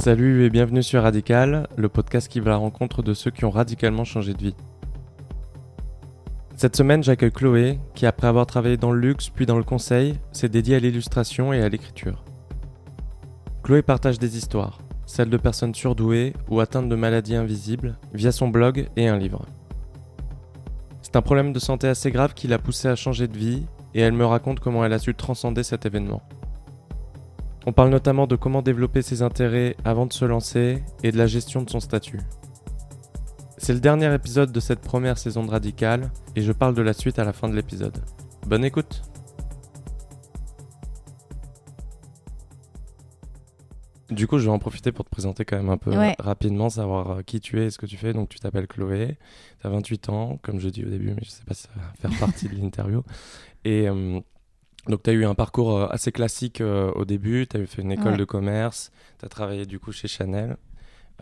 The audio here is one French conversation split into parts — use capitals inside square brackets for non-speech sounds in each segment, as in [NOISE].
Salut et bienvenue sur Radical, le podcast qui va à la rencontre de ceux qui ont radicalement changé de vie. Cette semaine, j'accueille Chloé, qui après avoir travaillé dans le luxe puis dans le conseil, s'est dédiée à l'illustration et à l'écriture. Chloé partage des histoires, celles de personnes surdouées ou atteintes de maladies invisibles, via son blog et un livre. C'est un problème de santé assez grave qui l'a poussée à changer de vie, et elle me raconte comment elle a su transcender cet événement. On parle notamment de comment développer ses intérêts avant de se lancer et de la gestion de son statut. C'est le dernier épisode de cette première saison de Radical et je parle de la suite à la fin de l'épisode. Bonne écoute Du coup, je vais en profiter pour te présenter quand même un peu rapidement, savoir euh, qui tu es et ce que tu fais. Donc, tu t'appelles Chloé, tu as 28 ans, comme je dis au début, mais je sais pas si ça va faire partie de l'interview. Et euh, donc, tu as eu un parcours euh, assez classique euh, au début. Tu as fait une école de commerce. Tu as travaillé du coup chez Chanel.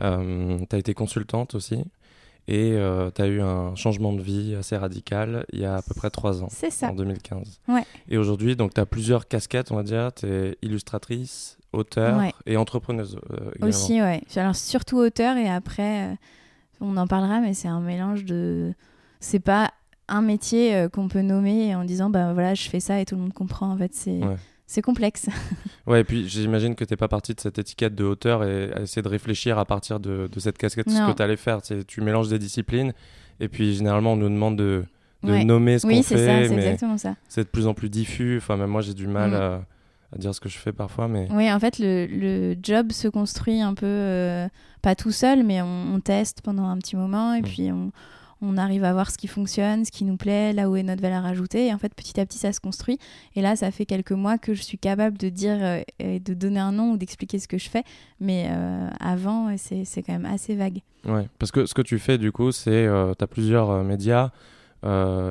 Euh, tu as été consultante aussi. Et tu as eu un changement de vie assez radical il y a à peu près trois ans. C'est ça. En 2015. Ouais. Et aujourd'hui, donc tu as plusieurs casquettes, on va dire. Tu es illustratrice, auteur et entrepreneuse. aussi, ouais. Alors, surtout auteur et après, on en parlera, mais c'est un mélange de. C'est pas un métier euh, qu'on peut nommer en disant bah voilà je fais ça et tout le monde comprend en fait c'est c'est complexe. [LAUGHS] Ouais et puis j'imagine que tu n'es pas partie de cette étiquette de hauteur et à essayer de réfléchir à partir de, de cette casquette ce que tu allais faire. Tu mélanges des disciplines et puis généralement on nous demande de, de nommer ce qu'on fait mais c'est de plus en plus diffus. Enfin même moi j'ai du mal mm. à, dire ce que je fais parfois mais oui en fait le, le job se construit un peu euh, pas tout seul mais on, teste pendant un petit moment et mm. puis on on arrive à voir ce qui fonctionne, ce qui nous plaît, là où est notre valeur ajoutée. Et en fait, petit à petit, ça se construit. Et là, ça fait quelques mois que je suis capable de dire euh, et de donner un nom ou d'expliquer ce que je fais. Mais euh, avant, c'est quand même assez vague. Ouais, parce que ce que tu fais, du coup, c'est euh, tu as plusieurs médias.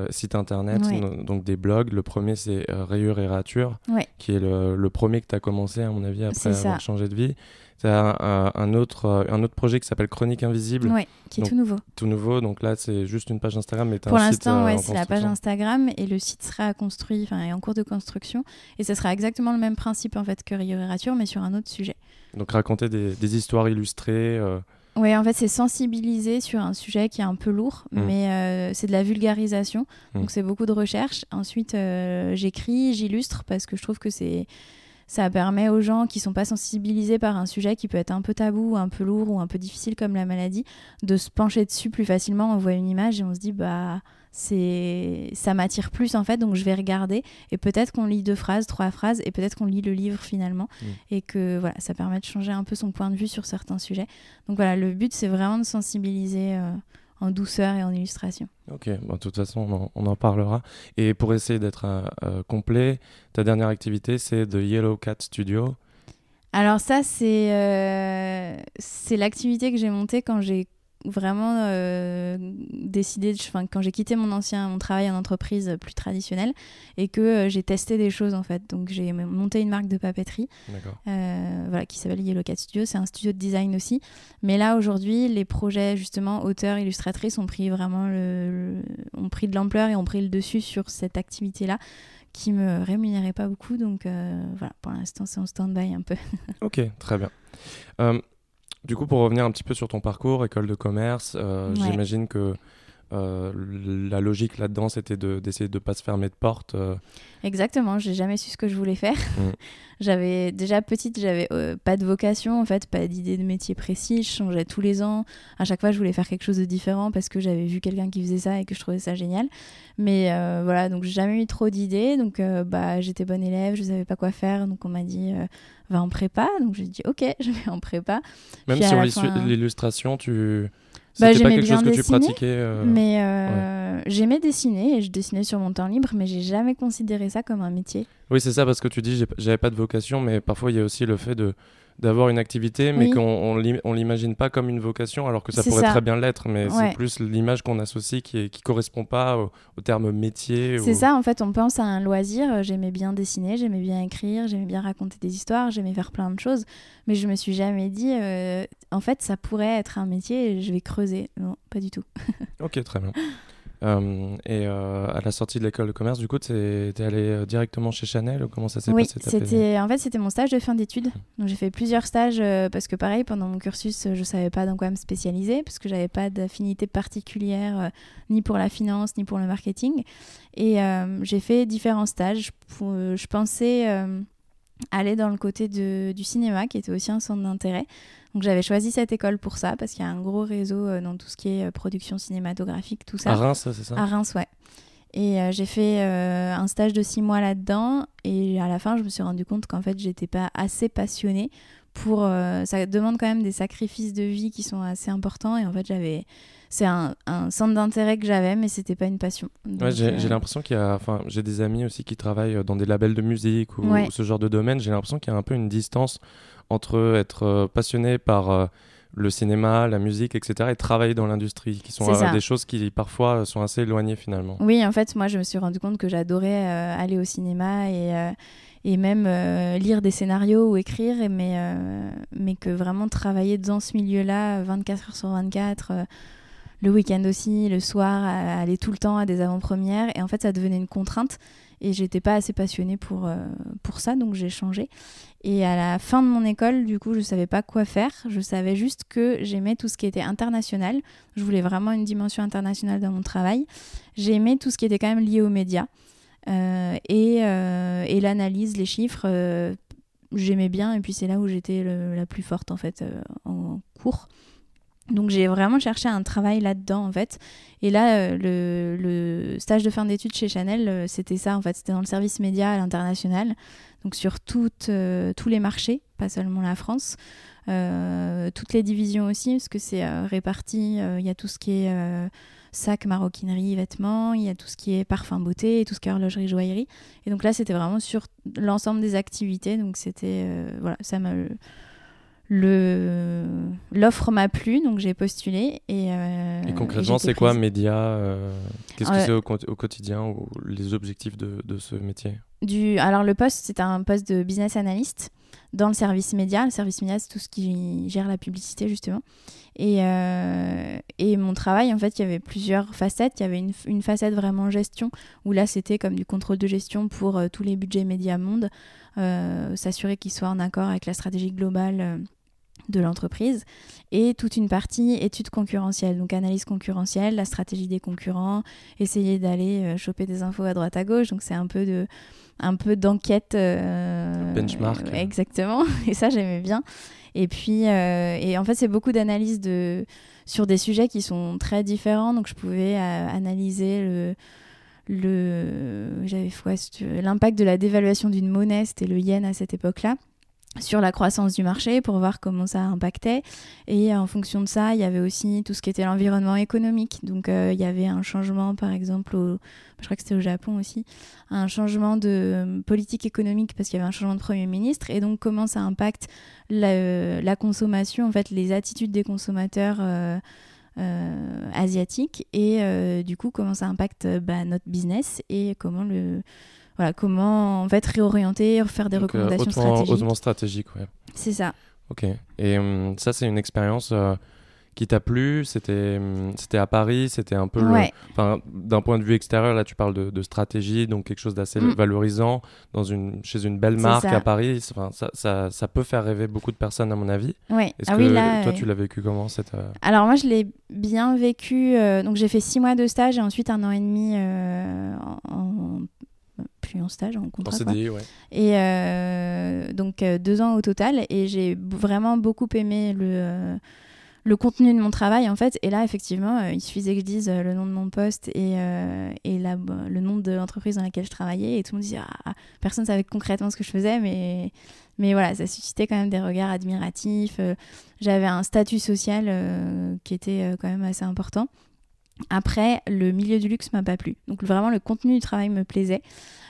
sites internet, donc des blogs. Le premier, c'est Rayure et Rature, qui est le, premier que tu as commencé, à mon avis, après avoir changé de vie. C'est un, autre, euh, un autre projet qui s'appelle Chronique Invisible. Oui, qui est tout nouveau. Tout nouveau, donc là c'est juste une page Instagram. Mais Pour l'instant, euh, ouais, c'est la page Instagram et le site sera construit, enfin est en cours de construction. Et ce sera exactement le même principe en fait que Rature, mais sur un autre sujet. Donc raconter des, des histoires illustrées. Euh... Oui, en fait, c'est sensibiliser sur un sujet qui est un peu lourd, mmh. mais c'est de la vulgarisation. Mmh. Donc, c'est beaucoup de recherche. Ensuite, j'écris, j'illustre parce que je trouve que c'est ça permet aux gens qui sont pas sensibilisés par un sujet qui peut être un peu tabou, un peu lourd ou un peu difficile comme la maladie, de se pencher dessus plus facilement. On voit une image et on se dit bah c'est ça m'attire plus en fait donc je vais regarder et peut-être qu'on lit deux phrases trois phrases et peut-être qu'on lit le livre finalement mmh. et que voilà ça permet de changer un peu son point de vue sur certains sujets donc voilà le but c'est vraiment de sensibiliser euh, en douceur et en illustration. Ok, bon, de toute façon, on en, parlera. Et pour essayer d'être euh, euh, complet, ta dernière activité, c'est The Yellow Cat Studio. Alors ça, c'est euh, c'est l'activité que j'ai montée quand j'ai vraiment euh, décidé, enfin quand j'ai quitté mon ancien mon travail en entreprise plus traditionnelle et que euh, j'ai testé des choses en fait. Donc j'ai monté une marque de papeterie euh, voilà, qui s'appelle Yellow Cat Studio. C'est un studio de design aussi. Mais là aujourd'hui, les projets justement auteurs, illustratrices ont pris vraiment le, ont pris de l'ampleur et ont pris le dessus sur cette activité-là qui me rémunérait pas beaucoup. Donc voilà, pour l'instant c'est en stand-by un peu. ok, très bien. Du coup, pour revenir un petit peu sur ton parcours, école de commerce, euh, j'imagine que euh, la logique là-dedans, c'était d'essayer de ne pas se fermer de porte. Euh. Exactement, j'ai jamais su ce que je voulais faire. Mm. [LAUGHS] j'avais déjà petite, j'avais pas de vocation en fait, pas d'idée de métier précis. Je changeais tous les ans. À chaque fois, je voulais faire quelque chose de différent parce que j'avais vu quelqu'un qui faisait ça et que je trouvais ça génial. Mais voilà, donc j'ai jamais eu trop d'idées. Donc bah, j'étais bonne élève, je savais pas quoi faire. Donc on m'a dit va en prépa. Donc j'ai dit ok, [LAUGHS] je vais en prépa. Même sur l'illustration, tu. Bah, pas quelque chose que tu pratiquais euh, Mais euh, j'aimais dessiner et je dessinais sur mon temps libre, mais j'ai jamais considéré ça comme un métier. Oui, c'est ça, parce que tu dis j'avais pas de vocation, mais parfois il y a aussi le fait de d'avoir une activité, mais qu'on on, l'imagine pas comme une vocation, alors que ça pourrait très bien l'être, mais c'est plus l'image qu'on associe qui, est, qui correspond pas au, terme métier. C'est ça, en fait, on pense à un loisir. J'aimais bien dessiner, j'aimais bien écrire, j'aimais bien raconter des histoires, j'aimais faire plein de choses, mais je me suis jamais dit, euh, en fait, ça pourrait être un métier et je vais creuser. Non, pas du tout. ok, très bien. [LAUGHS] Euh, et euh, à la sortie de l'école de commerce, du coup, tu es, allé euh, directement chez Chanel ou comment ça s'est oui, passé c'était en fait c'était mon stage de fin d'études. Donc j'ai fait plusieurs stages parce que pareil pendant mon cursus, je savais pas dans quoi me spécialiser parce que j'avais pas d'affinité particulière ni pour la finance ni pour le marketing. Et j'ai fait différents stages. Pour, je pensais aller dans le côté de, du cinéma qui était aussi un centre d'intérêt. Donc j'avais choisi cette école pour ça, parce qu'il y a un gros réseau euh, dans tout ce qui est euh, production cinématographique, tout ça. À Reims, c'est ça? À Reims, ouais. Et euh, j'ai fait un stage de six mois là-dedans, et à la fin, je me suis rendu compte qu'en fait, j'étais pas assez passionnée pour. ça demande quand même des sacrifices de vie qui sont assez importants, et en fait, j'avais c'est un, un, centre d'intérêt que j'avais, mais c'était pas une passion. Ouais, j'ai l'impression qu'il y a, enfin, j'ai des amis aussi qui travaillent dans des labels de musique ou ce genre de domaine. J'ai l'impression qu'il y a un peu une distance entre être euh, passionné par euh, le cinéma, la musique, etc., et travailler dans l'industrie, qui sont euh, des choses qui parfois sont assez éloignées finalement. Oui, en fait, moi, je me suis rendu compte que j'adorais aller au cinéma et, et même lire des scénarios ou écrire, mais, mais que vraiment travailler dans ce milieu-là, 24 heures sur 24, le week-end aussi, le soir, aller tout le temps à des avant-premières, et en fait, ça devenait une contrainte et j'étais pas assez passionnée pour, euh, pour ça, donc j'ai changé. Et à la fin de mon école, du coup, je savais pas quoi faire. Je savais juste que j'aimais tout ce qui était international. Je voulais vraiment une dimension internationale dans mon travail. J'aimais tout ce qui était quand même lié aux médias. Euh, et, euh, et l'analyse, les chiffres, j'aimais bien. Et puis c'est là où j'étais la plus forte, en fait, en cours. Donc j'ai vraiment cherché un travail là-dedans en fait. Et là, euh, le, stage de fin d'études chez Chanel, euh, c'était ça en fait. C'était dans le service média à l'international. Donc sur euh, tous les marchés, pas seulement la France. toutes les divisions aussi, parce que c'est réparti. Il y a tout ce qui est sac, maroquinerie, vêtements. Il y a tout ce qui est parfum beauté, et tout ce qui est horlogerie, joaillerie. Et donc là, c'était vraiment sur l'ensemble des activités. Donc c'était... voilà, ça m'a l'offre m'a plu donc j'ai postulé et, euh, et concrètement c'est quoi média euh, qu'est-ce que c'est au, au, quotidien ou les objectifs de, de, ce métier? Du alors le poste c'est un poste de business analyst dans le service média. Le service média c'est tout ce qui gère la publicité justement. Et, euh, et mon travail en fait il y avait plusieurs facettes. Il y avait une, une facette vraiment gestion où là c'était comme du contrôle de gestion pour tous les budgets médias monde s'assurer qu'ils soient en accord avec la stratégie globale de l'entreprise et toute une partie études concurrentielles, donc analyse concurrentielle, la stratégie des concurrents, essayer d'aller euh, choper des infos à droite à gauche. Donc c'est un peu de un peu d'enquête euh, benchmark. exactement. [LAUGHS] Et ça j'aimais bien. Et puis euh, et en fait c'est beaucoup d'analyses de sur des sujets qui sont très différents. Donc je pouvais analyser le le j'avais l'impact de la dévaluation d'une monnaie, c'était le yen à cette époque-là sur la croissance du marché pour voir comment ça impactait. Et en fonction de ça, il y avait aussi tout ce qui était l'environnement économique. Donc euh, il y avait un changement, par exemple, je crois que c'était au Japon aussi, un changement de euh, politique économique parce qu'il y avait un changement de Premier ministre. Et donc comment ça impacte la, euh, consommation, en fait, les attitudes des consommateurs. asiatiques et du coup comment ça impacte bah, notre business et comment le, voilà, comment en fait réorienter, faire des euh, recommandations stratégiques. Hautement stratégique, ouais. C'est ça. Ok. Et hum, ça, c'est une expérience euh, qui t'a plu? C'était hum, c'était à Paris C'était un peu. D'un point de vue extérieur, là, tu parles de, stratégie, donc quelque chose d'assez mm. valorisant dans une, chez une belle marque à Paris. Ça, ça, ça, peut faire rêver beaucoup de personnes, à mon avis. Ouais. Est-ce ah que toi, tu l'as vécu comment cette, euh, Alors, moi, je l'ai bien vécu. donc, j'ai fait six mois de stage et ensuite un an et demi en plus en stage, en contrat. En CDI, ouais. Et euh, donc euh, deux ans au total. Et j'ai vraiment beaucoup aimé le, euh, le contenu de mon travail, en fait. Et là, effectivement, il suffisait que je dise le nom de mon poste et, et la, le nom de l'entreprise dans laquelle je travaillais. Et tout le monde disait, ah, personne ne savait concrètement ce que je faisais, mais, mais voilà, ça suscitait quand même des regards admiratifs. J'avais un statut social qui était quand même assez important. Après, le milieu du luxe m'a pas plu. Donc vraiment, le contenu du travail me plaisait,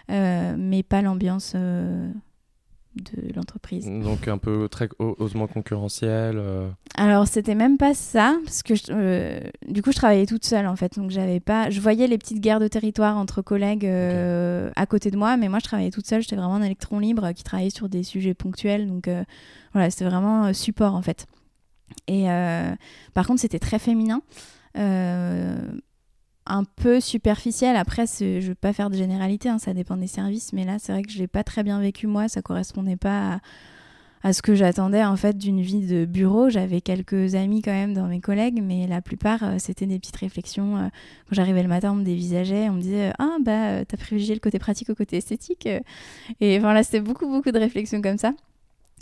euh, mais pas l'ambiance euh, de l'entreprise. Donc un peu très hautement concurrentiel. Euh. Alors c'était même pas ça, parce que du coup je travaillais toute seule en fait, donc j'avais pas, je voyais les petites guerres de territoire entre collègues à côté de moi, mais moi je travaillais toute seule, j'étais vraiment un électron libre qui travaillait sur des sujets ponctuels, donc voilà c'était vraiment support en fait. Et par contre c'était très féminin. Euh, un peu superficielle. Après, je ne veux pas faire de généralité, hein, ça dépend des services, mais là, c'est vrai que je l'ai pas très bien vécu moi, ça correspondait pas à ce que j'attendais en fait d'une vie de bureau. J'avais quelques amis quand même dans mes collègues, mais la plupart euh, c'était des petites réflexions. Euh, quand j'arrivais le matin, on me dévisageait, on me disait ah bah t'as privilégié le côté pratique au côté esthétique. Et voilà, c'était beaucoup beaucoup de réflexions comme ça.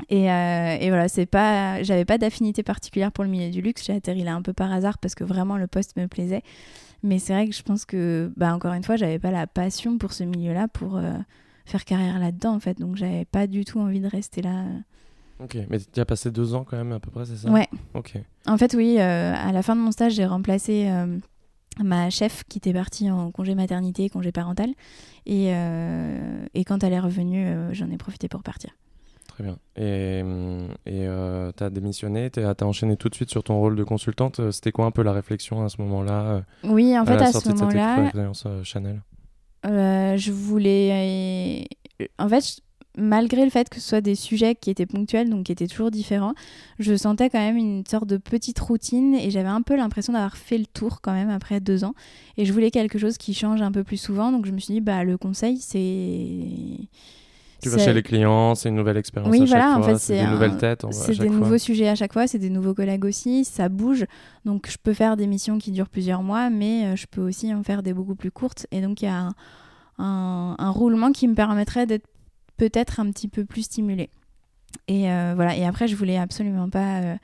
Et, euh, et, voilà, c'est pas, j'avais pas d'affinité particulière pour le milieu du luxe. J'ai atterri là un peu par hasard parce que vraiment le poste me plaisait. Mais c'est vrai que je pense que, bah encore une fois, j'avais pas la passion pour ce milieu-là pour faire carrière là-dedans en fait. Donc j'avais pas du tout envie de rester là. Ok, mais tu as passé deux ans quand même à peu près, c'est ça? Ouais. Ok. En fait, oui, euh, à la fin de mon stage, j'ai remplacé euh, ma chef qui était partie en congé maternité, congé parental. Et, euh, et quand elle est revenue, j'en ai profité pour partir. Très bien. Et tu as démissionné, tu as, enchaîné tout de suite sur ton rôle de consultante. C'était quoi un peu la réflexion à ce moment-là Oui, en fait, à ce moment-là. Chanel? Je voulais. En fait, malgré le fait que ce soit des sujets qui étaient ponctuels, donc qui étaient toujours différents, je sentais quand même une sorte de petite routine et j'avais un peu l'impression d'avoir fait le tour quand même après deux ans. Et je voulais quelque chose qui change un peu plus souvent, donc je me suis dit, bah, le conseil, c'est. Tu vas chez les clients, c'est une nouvelle expérience oui, à voilà, chaque en fait, c'est des nouvelles têtes. C'est des nouveaux sujets à chaque fois, c'est des nouveaux collègues aussi, ça bouge. Donc je peux faire des missions qui durent plusieurs mois, mais euh, je peux aussi en faire des beaucoup plus courtes. Et donc il y a un, un roulement qui me permettrait d'être peut-être un petit peu plus stimulée. Et euh, voilà. Et après, je voulais absolument pas euh,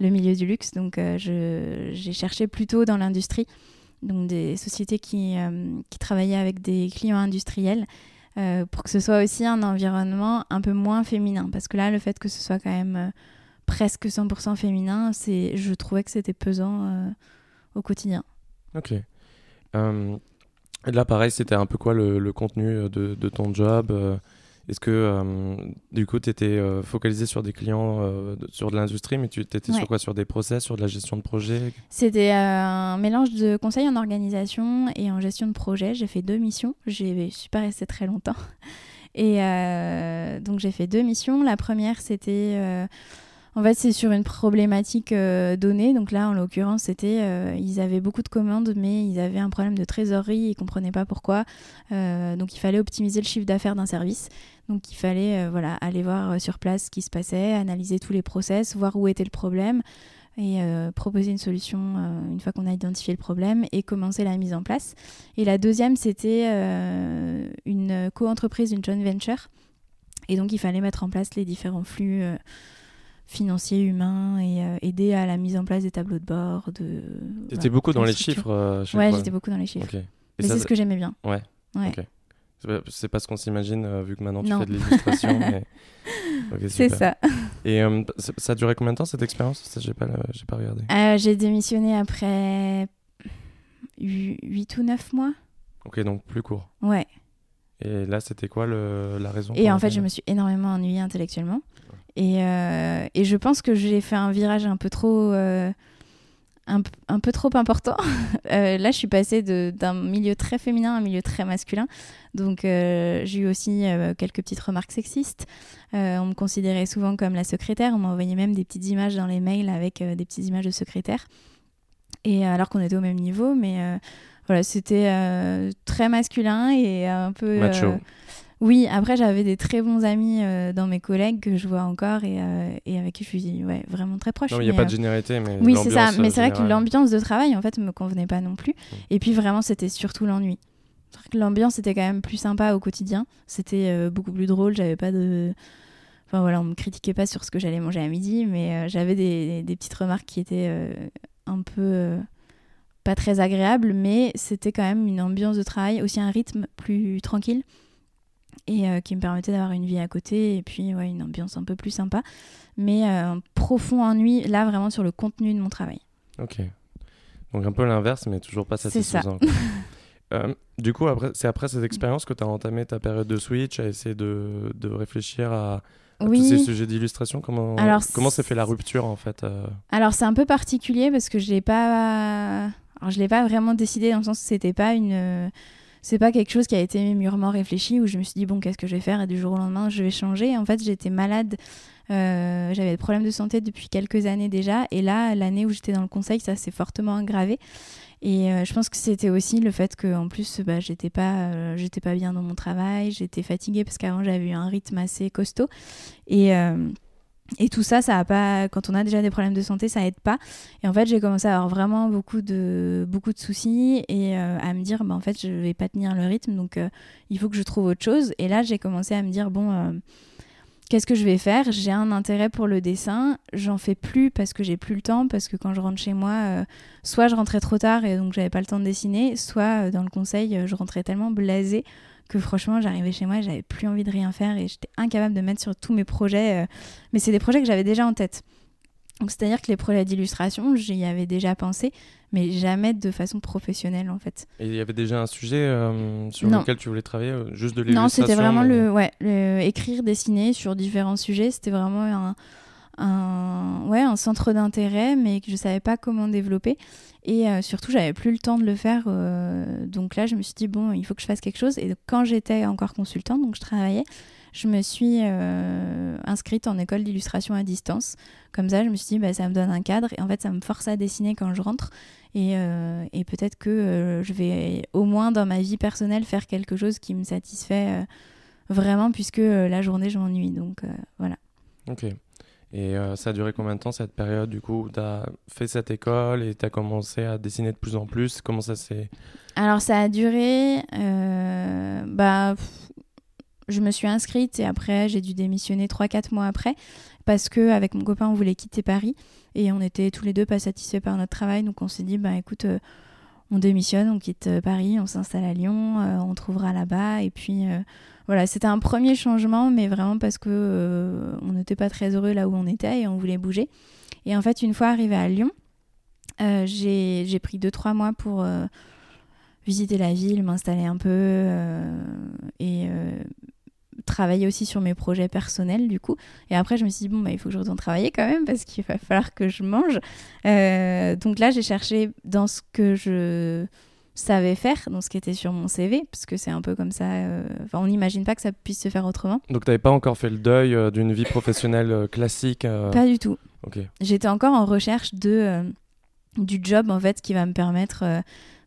le milieu du luxe, donc euh, j'ai cherché plutôt dans l'industrie, donc des sociétés qui, qui travaillaient avec des clients industriels. Pour que ce soit aussi un environnement un peu moins féminin. Parce que là, le fait que ce soit quand même presque 100% féminin, c'est, je trouvais que c'était pesant au quotidien. Ok. là, pareil, c'était un peu quoi le, contenu de ton job est-ce que euh, du coup, tu étais euh, focalisé sur des clients euh, sur de l'industrie, mais tu étais sur quoi? Sur des process, sur de la gestion de projet? C'était un mélange de conseils en organisation et en gestion de projet. J'ai fait deux missions. Je ne suis pas restée très longtemps. Et donc, j'ai fait deux missions. La première, c'était en fait, c'est sur une problématique euh, donnée. Donc là, en l'occurrence, c'était euh, ils avaient beaucoup de commandes, mais ils avaient un problème de trésorerie, ils comprenaient pas pourquoi. Euh, donc il fallait optimiser le chiffre d'affaires d'un service. Donc il fallait voilà aller voir sur place ce qui se passait, analyser tous les process, voir où était le problème et proposer une solution une fois qu'on a identifié le problème et commencer la mise en place. Et la deuxième, c'était une co-entreprise, une joint venture. Et donc il fallait mettre en place les différents flux financier, humain et euh, aider à la mise en place des tableaux de bord. De, J'étais beaucoup dans les chiffres euh, Ouais, j'étais beaucoup dans les chiffres. Mais c'est ce que j'aimais bien. Ouais. ouais. C'est pas ce qu'on s'imagine euh, vu que maintenant tu fais de l'illustration. [LAUGHS] mais... c'est ça. Et ça a duré combien de temps cette expérience? J'ai pas, pas regardé. J'ai démissionné après 8 ou 9 mois. Ok, donc plus court. Ouais. Et là, c'était quoi le, la raison Et en fait, je me suis énormément ennuyée intellectuellement. Et, euh, et, je pense que j'ai fait un virage un peu trop, euh, un, un, peu trop important. [LAUGHS] euh, là, je suis passée d'un milieu très féminin à un milieu très masculin. Donc, j'ai eu aussi quelques petites remarques sexistes. on me considérait souvent comme la secrétaire. On m'envoyait même des petites images dans les mails avec des petites images de secrétaire. Et alors qu'on était au même niveau, mais voilà, c'était très masculin et un peu. Macho. Oui, après j'avais des très bons amis euh, dans mes collègues que je vois encore et, euh, et avec qui je suis ouais, vraiment très proche. Non, il n'y a pas de euh, généralité, mais oui, c'est ça. Mais c'est vrai que l'ambiance de travail en fait me convenait pas non plus. Mm. Et puis vraiment, c'était surtout l'ennui. L'ambiance était quand même plus sympa au quotidien. C'était beaucoup plus drôle. J'avais pas de, enfin voilà, on me critiquait pas sur ce que j'allais manger à midi, mais j'avais des, des, petites remarques qui étaient un peu pas très agréables, mais c'était quand même une ambiance de travail, aussi un rythme plus tranquille et euh, qui me permettait d'avoir une vie à côté et puis ouais, une ambiance un peu plus sympa. Mais euh, un profond ennui, là, vraiment sur le contenu de mon travail. Ok. Donc un peu l'inverse, mais toujours pas satisfaisant. C'est ça. [LAUGHS] Euh, du coup, après, c'est après cette expérience que tu as entamé ta période de switch, à essayer de, de réfléchir à, tous ces sujets d'illustration? Comment comment s'est fait la rupture en fait Alors c'est un peu particulier parce que je l'ai pas, Alors, je l'ai pas vraiment décidé dans le sens où c'était pas une c'est pas quelque chose qui a été mûrement réfléchi où je me suis dit bon qu'est-ce que je vais faire et du jour au lendemain je vais changer. En fait j'étais malade j'avais des problèmes de santé depuis quelques années déjà. Et là, l'année où j'étais dans le conseil, ça s'est fortement aggravé. Et je pense que c'était aussi le fait que en plus bah, j'étais pas j'étais pas bien dans mon travail, j'étais fatiguée parce qu'avant j'avais eu un rythme assez costaud et et tout ça, ça a pas. Quand on a déjà des problèmes de santé, ça aide pas. Et en fait, j'ai commencé à avoir vraiment beaucoup de beaucoup de soucis et euh, à me dire, bah, en fait, je vais pas tenir le rythme, donc euh, il faut que je trouve autre chose. Et là, j'ai commencé à me dire, bon, euh, qu'est-ce que je vais faire? J'ai un intérêt pour le dessin. J'en fais plus parce que j'ai plus le temps, parce que quand je rentre chez moi, soit je rentrais trop tard et donc j'avais pas le temps de dessiner, soit dans le conseil, je rentrais tellement blasée que franchement, j'arrivais chez moi j'avais plus envie de rien faire et j'étais incapable de mettre sur tous mes projets. Euh, mais c'est des projets que j'avais déjà en tête. Donc c'est-à-dire que les projets d'illustration, j'y avais déjà pensé, mais jamais de façon professionnelle en fait. Et il y avait déjà un sujet euh, sur lequel tu voulais travailler, euh, juste de l'illustration Non, c'était vraiment le, ouais, le écrire, dessiner sur différents sujets. C'était vraiment un, un, ouais, un centre d'intérêt, mais que je savais pas comment développer. Et euh, surtout, j'avais plus le temps de le faire. Euh, donc là, je me suis dit, bon, il faut que je fasse quelque chose. Et quand j'étais encore consultante, donc je travaillais, je me suis euh, inscrite en école d'illustration à distance. Comme ça, je me suis dit, bah, ça me donne un cadre. Et en fait, ça me force à dessiner quand je rentre. Et, et peut-être que je vais, au moins dans ma vie personnelle, faire quelque chose qui me satisfait vraiment, puisque la journée, je m'ennuie. Donc voilà. Ok. Et euh, ça a duré combien de temps cette période du coup Tu as fait cette école et tu as commencé à dessiner de plus en plus? Comment ça s'est. Alors ça a duré. Euh, bah, je me suis inscrite et après j'ai dû démissionner 3-4 mois après parce que avec mon copain on voulait quitter Paris et on était tous les deux pas satisfaits par notre travail donc on s'est dit bah écoute euh, on démissionne, on quitte Paris, on s'installe à Lyon, on trouvera là-bas et puis voilà, c'était un premier changement, mais vraiment parce que euh, on n'était pas très heureux là où on était et on voulait bouger. Et en fait, une fois arrivé à Lyon, euh, j'ai pris 2-3 mois pour euh, visiter la ville, m'installer un peu et travailler aussi sur mes projets personnels du coup. Et après, je me suis dit, bon, bah, il faut que je retourne travailler quand même parce qu'il va falloir que je mange. donc là, j'ai cherché dans ce que je savais faire, dans ce qui était sur mon CV, parce que c'est un peu comme ça. Euh, on n'imagine pas que ça puisse se faire autrement. Donc, tu n'avais pas encore fait le deuil euh, d'une vie professionnelle euh, classique Pas du tout. J'étais encore en recherche de, du job, en fait, qui va me permettre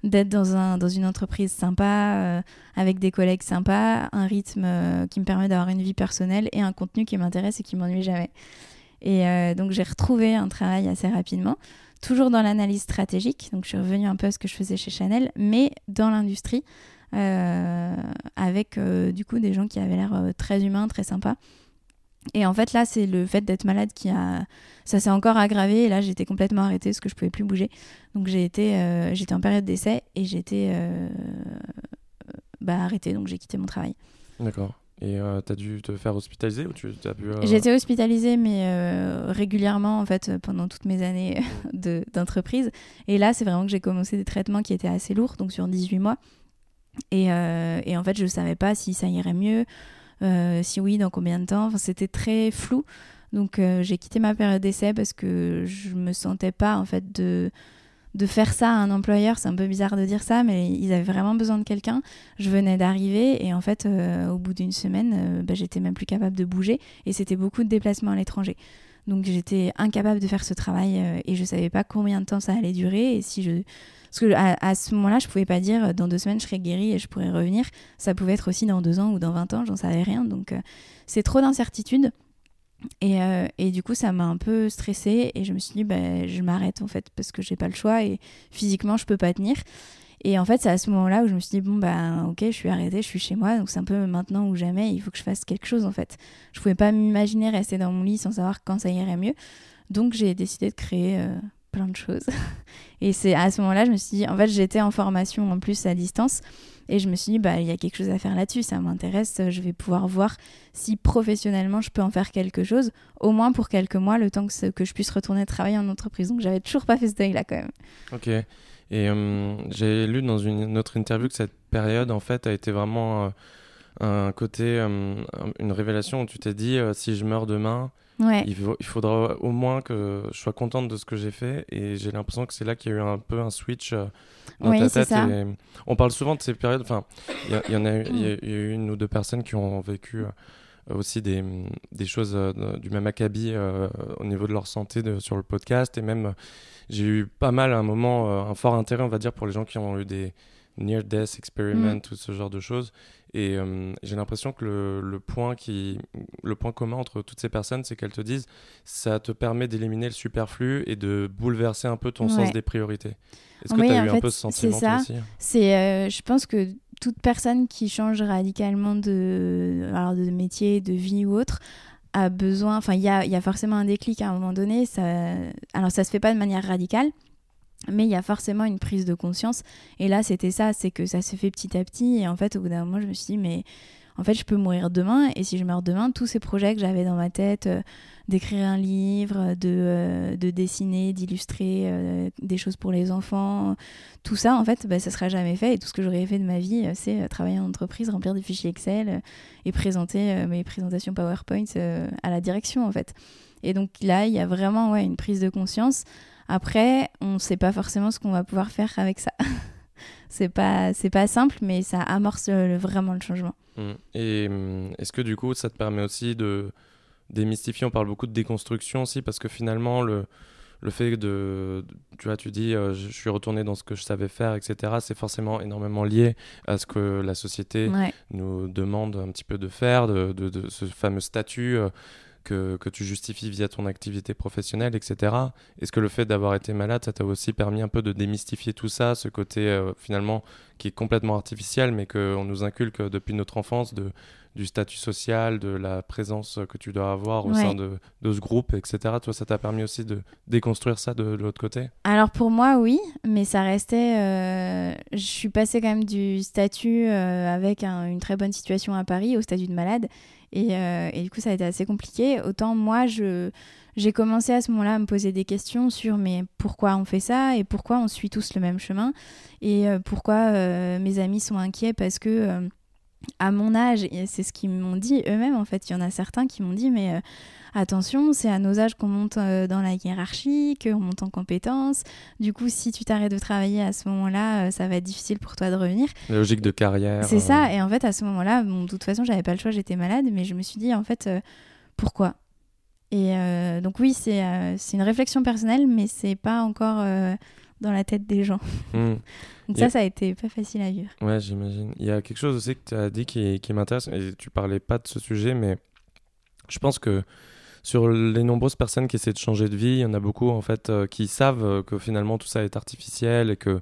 d'être dans, un, dans une entreprise sympa, avec des collègues sympas, un rythme qui me permet d'avoir une vie personnelle et un contenu qui m'intéresse et qui m'ennuie jamais. Et donc, j'ai retrouvé un travail assez rapidement toujours dans l'analyse stratégique. Donc, je suis revenue un peu à ce que je faisais chez Chanel, mais dans l'industrie, euh, avec euh, du coup des gens qui avaient l'air euh, très humains, très sympas. Et en fait, là, c'est le fait d'être malade qui a. Ça s'est encore aggravé. Et là, j'étais complètement arrêtée parce que je pouvais plus bouger. Donc, j'ai été, j'étais en période d'essai et j'étais bah, arrêtée. Donc, j'ai quitté mon travail. D'accord. Et euh, tu as dû te faire hospitaliser ou tu pu, euh, J'ai été hospitalisée, mais euh, régulièrement, en fait, pendant toutes mes années [LAUGHS] d'entreprise. Et là, c'est vraiment que j'ai commencé des traitements qui étaient assez lourds, donc sur 18 mois. Et, et en fait, je savais pas si ça irait mieux, si oui, dans combien de temps. Enfin, C'était très flou. Donc, j'ai quitté ma période d'essai parce que je me sentais pas, en fait, de de faire ça à un employeur, c'est un peu bizarre de dire ça, mais ils avaient vraiment besoin de quelqu'un. Je venais d'arriver et en fait, euh, au bout d'une semaine, euh, bah, j'étais même plus capable de bouger et c'était beaucoup de déplacements à l'étranger. Donc j'étais incapable de faire ce travail euh, et je savais pas combien de temps ça allait durer et si je parce que à, ce moment-là, je pouvais pas dire dans deux semaines je serais guérie et je pourrais revenir. Ça pouvait être aussi dans deux ans ou dans 20 ans, j'en savais rien. Donc c'est trop d'incertitudes. Et, euh, et, du coup, ça m'a un peu stressée et je me suis dit, bah, je m'arrête en fait parce que j'ai pas le choix et physiquement, je peux pas tenir. Et en fait, c'est à ce moment-là où je me suis dit, bon, bah, ok, je suis arrêtée, je suis chez moi, donc c'est un peu maintenant ou jamais, il faut que je fasse quelque chose en fait. Je pouvais pas m'imaginer rester dans mon lit sans savoir quand ça irait mieux. Donc, j'ai décidé de créer euh, plein de choses. [LAUGHS] et c'est à ce moment-là, je me suis dit, en fait, j'étais en formation en plus à distance. Et je me suis dit, bah, il y a quelque chose à faire là-dessus, ça m'intéresse, je vais pouvoir voir si professionnellement je peux en faire quelque chose, au moins pour quelques mois, le temps que, je puisse retourner travailler en entreprise. Donc j'avais toujours pas fait ce deuil-là quand même. Ok. Et euh, j'ai lu dans une autre interview que cette période, en fait, a été vraiment euh, un côté, euh, une révélation où tu t'es dit, si je meurs demain, il, il, faudra au moins que je sois contente de ce que j'ai fait. Et j'ai l'impression que c'est là qu'il y a eu un peu un switch euh, dans ta tête. on parle souvent de ces périodes. Enfin, il y, en a, eu une ou deux personnes qui ont vécu aussi des, des choses du même acabit au niveau de leur santé sur le podcast. Et même, j'ai eu pas mal à un moment, un fort intérêt, on va dire, pour les gens qui ont eu des near-death experiment, mm. tout ce genre de choses. Et euh, j'ai l'impression que le, le, point qui, le point commun entre toutes ces personnes, c'est qu'elles te disent ça te permet d'éliminer le superflu et de bouleverser un peu ton sens des priorités. Est-ce que tu as eu un peu ce sentiment ça. aussi C'est, euh, Je pense que toute personne qui change radicalement de, alors de métier, de vie ou autre, a besoin, enfin il y a, y a, forcément un déclic à un moment donné. Ça, alors ça se fait pas de manière radicale, mais il y a forcément une prise de conscience. Et là, c'était ça, c'est que ça se fait petit à petit. Et en fait, au bout d'un moment, je me suis dit, mais en fait, je peux mourir demain. Et si je meurs demain, tous ces projets que j'avais dans ma tête, euh, d'écrire un livre, de, euh, de dessiner, d'illustrer euh, des choses pour les enfants, tout ça, en fait, bah, ça sera jamais fait. Et tout ce que j'aurais fait de ma vie, c'est travailler en entreprise, remplir des fichiers Excel et présenter mes présentations PowerPoint à la direction, en fait. Et donc là, il y a vraiment ouais, une prise de conscience. Après, on ne sait pas forcément ce qu'on va pouvoir faire avec ça. [LAUGHS] c'est pas c'est pas simple, mais ça amorce vraiment le changement. Mmh. Et mmh, est-ce que du coup, ça te permet aussi de démystifier On parle beaucoup de déconstruction aussi, parce que finalement, le le fait de, tu vois, tu dis, euh, je suis retourné dans ce que je savais faire, etc. C'est forcément énormément lié à ce que la société nous demande un petit peu de faire, de, de, ce fameux statut. Euh, que, tu justifies via ton activité professionnelle, etc. Est-ce que le fait d'avoir été malade, ça t'a aussi permis un peu de démystifier tout ça, ce côté euh, finalement qui est complètement artificiel, mais qu'on nous inculque depuis notre enfance de, du statut social, de la présence que tu dois avoir au sein de, de, ce groupe, etc. Toi, ça t'a permis aussi de déconstruire ça de, l'autre côté? Alors pour moi, oui, mais ça restait... Euh, je suis passée quand même du statut euh, avec une très bonne situation à Paris au statut de malade. Euh, et, du coup, ça a été assez compliqué. Autant moi, je, j'ai commencé à ce moment-là à me poser des questions sur mais pourquoi on fait ça et pourquoi on suit tous le même chemin? Et pourquoi mes amis sont inquiets parce que à mon âge, et c'est ce qu'ils m'ont dit eux-mêmes en fait, il y en a certains qui m'ont dit mais attention, c'est à nos âges qu'on monte euh, dans la hiérarchie, qu'on monte en compétences. Du coup, si tu t'arrêtes de travailler à ce moment-là, euh, ça va être difficile pour toi de revenir. La logique de carrière. C'est ça. Euh. Et en fait, à ce moment-là, de toute façon, j'avais pas le choix, j'étais malade, mais je me suis dit, en fait, pourquoi? Et donc, oui, c'est une réflexion personnelle, mais c'est pas encore dans la tête des gens. Hmm. [LAUGHS] Donc ça, ça a été pas facile à vivre. Ouais, j'imagine. Il y a quelque chose aussi que tu as dit qui, qui m'intéresse, et tu parlais pas de ce sujet, mais je pense que sur les nombreuses personnes qui essaient de changer de vie, il y en a beaucoup en fait euh, qui savent que finalement tout ça est artificiel et que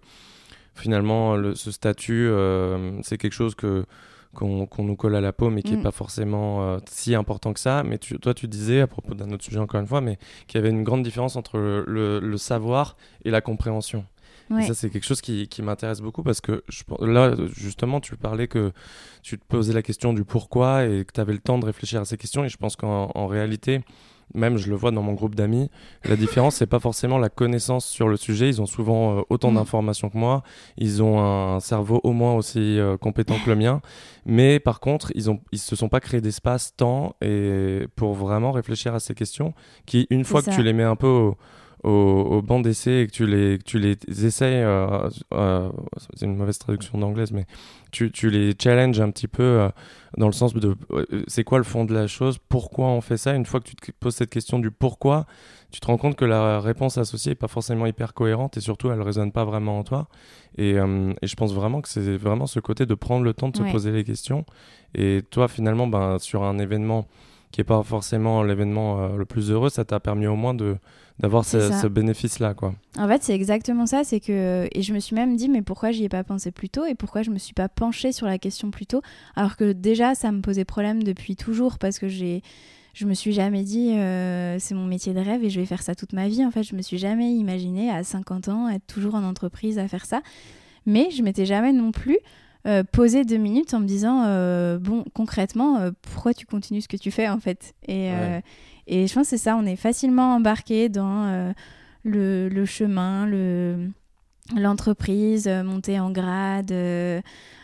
finalement ce statut euh, c'est quelque chose que qu'on nous colle à la peau mais qui n'est mm. pas forcément si important que ça. Mais toi tu disais à propos d'un autre sujet encore une fois, mais qu'il y avait une grande différence entre le savoir et la compréhension ça, c'est quelque chose qui, qui m'intéresse beaucoup parce que je, là, justement, tu parlais que tu te posais la question du pourquoi et que tu avais le temps de réfléchir à ces questions. Et je pense qu'en réalité, même je le vois dans mon groupe d'amis, la différence, c'est pas forcément la connaissance sur le sujet. Ils ont souvent euh, autant mm. d'informations que moi. Ils ont un cerveau au moins aussi euh, compétent que le mien. Mais par contre, ils ont, ils se sont pas créés d'espace, temps et pour vraiment réfléchir à ces questions qui, une fois que tu les mets un peu au, au, banc d'essai et que tu les, tu les essayes, euh, euh, c'est une mauvaise traduction d'anglaise, mais tu, tu, les challenges un petit peu euh, dans le sens de c'est quoi le fond de la chose, pourquoi on fait ça? Une fois que tu te poses cette question du pourquoi, tu te rends compte que la réponse associée n'est pas forcément hyper cohérente et surtout elle ne résonne pas vraiment en toi. Et, et je pense vraiment que c'est vraiment ce côté de prendre le temps de se poser les questions. Et toi, finalement, ben, sur un événement qui n'est pas forcément l'événement le plus heureux, ça t'a permis au moins de d'avoir ce, bénéfice-là, quoi. En fait, c'est exactement ça. C'est que et je me suis même dit, mais pourquoi j'y ai pas pensé plus tôt et pourquoi je me suis pas penchée sur la question plus tôt, alors que déjà ça me posait problème depuis toujours parce que j'ai je me suis jamais dit euh, c'est mon métier de rêve et je vais faire ça toute ma vie. En fait, je me suis jamais imaginé à 50 ans être toujours en entreprise à faire ça. Mais je m'étais jamais non plus euh, posé deux minutes en me disant euh, bon concrètement pourquoi tu continues ce que tu fais en fait? Et, et je pense que c'est ça, on est facilement embarqué dans euh, le, le, chemin, le, l'entreprise, euh, monter en grade, euh,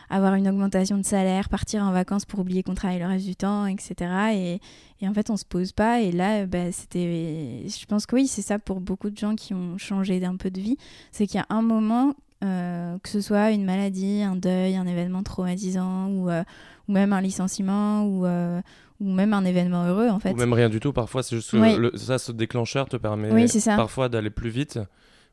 avoir une augmentation de salaire, partir en vacances pour oublier qu'on travaille le reste du temps, etc. Et, et en fait, on se pose pas. Et là, bah, c'était. Je pense que oui, c'est ça pour beaucoup de gens qui ont changé d'un peu de vie. C'est qu'il y a un moment que ce soit une maladie, un deuil, un événement traumatisant ou, ou même un licenciement ou, ou même un événement heureux en fait. Ou même rien du tout, parfois c'est juste que ça, ce déclencheur te permet parfois d'aller plus vite.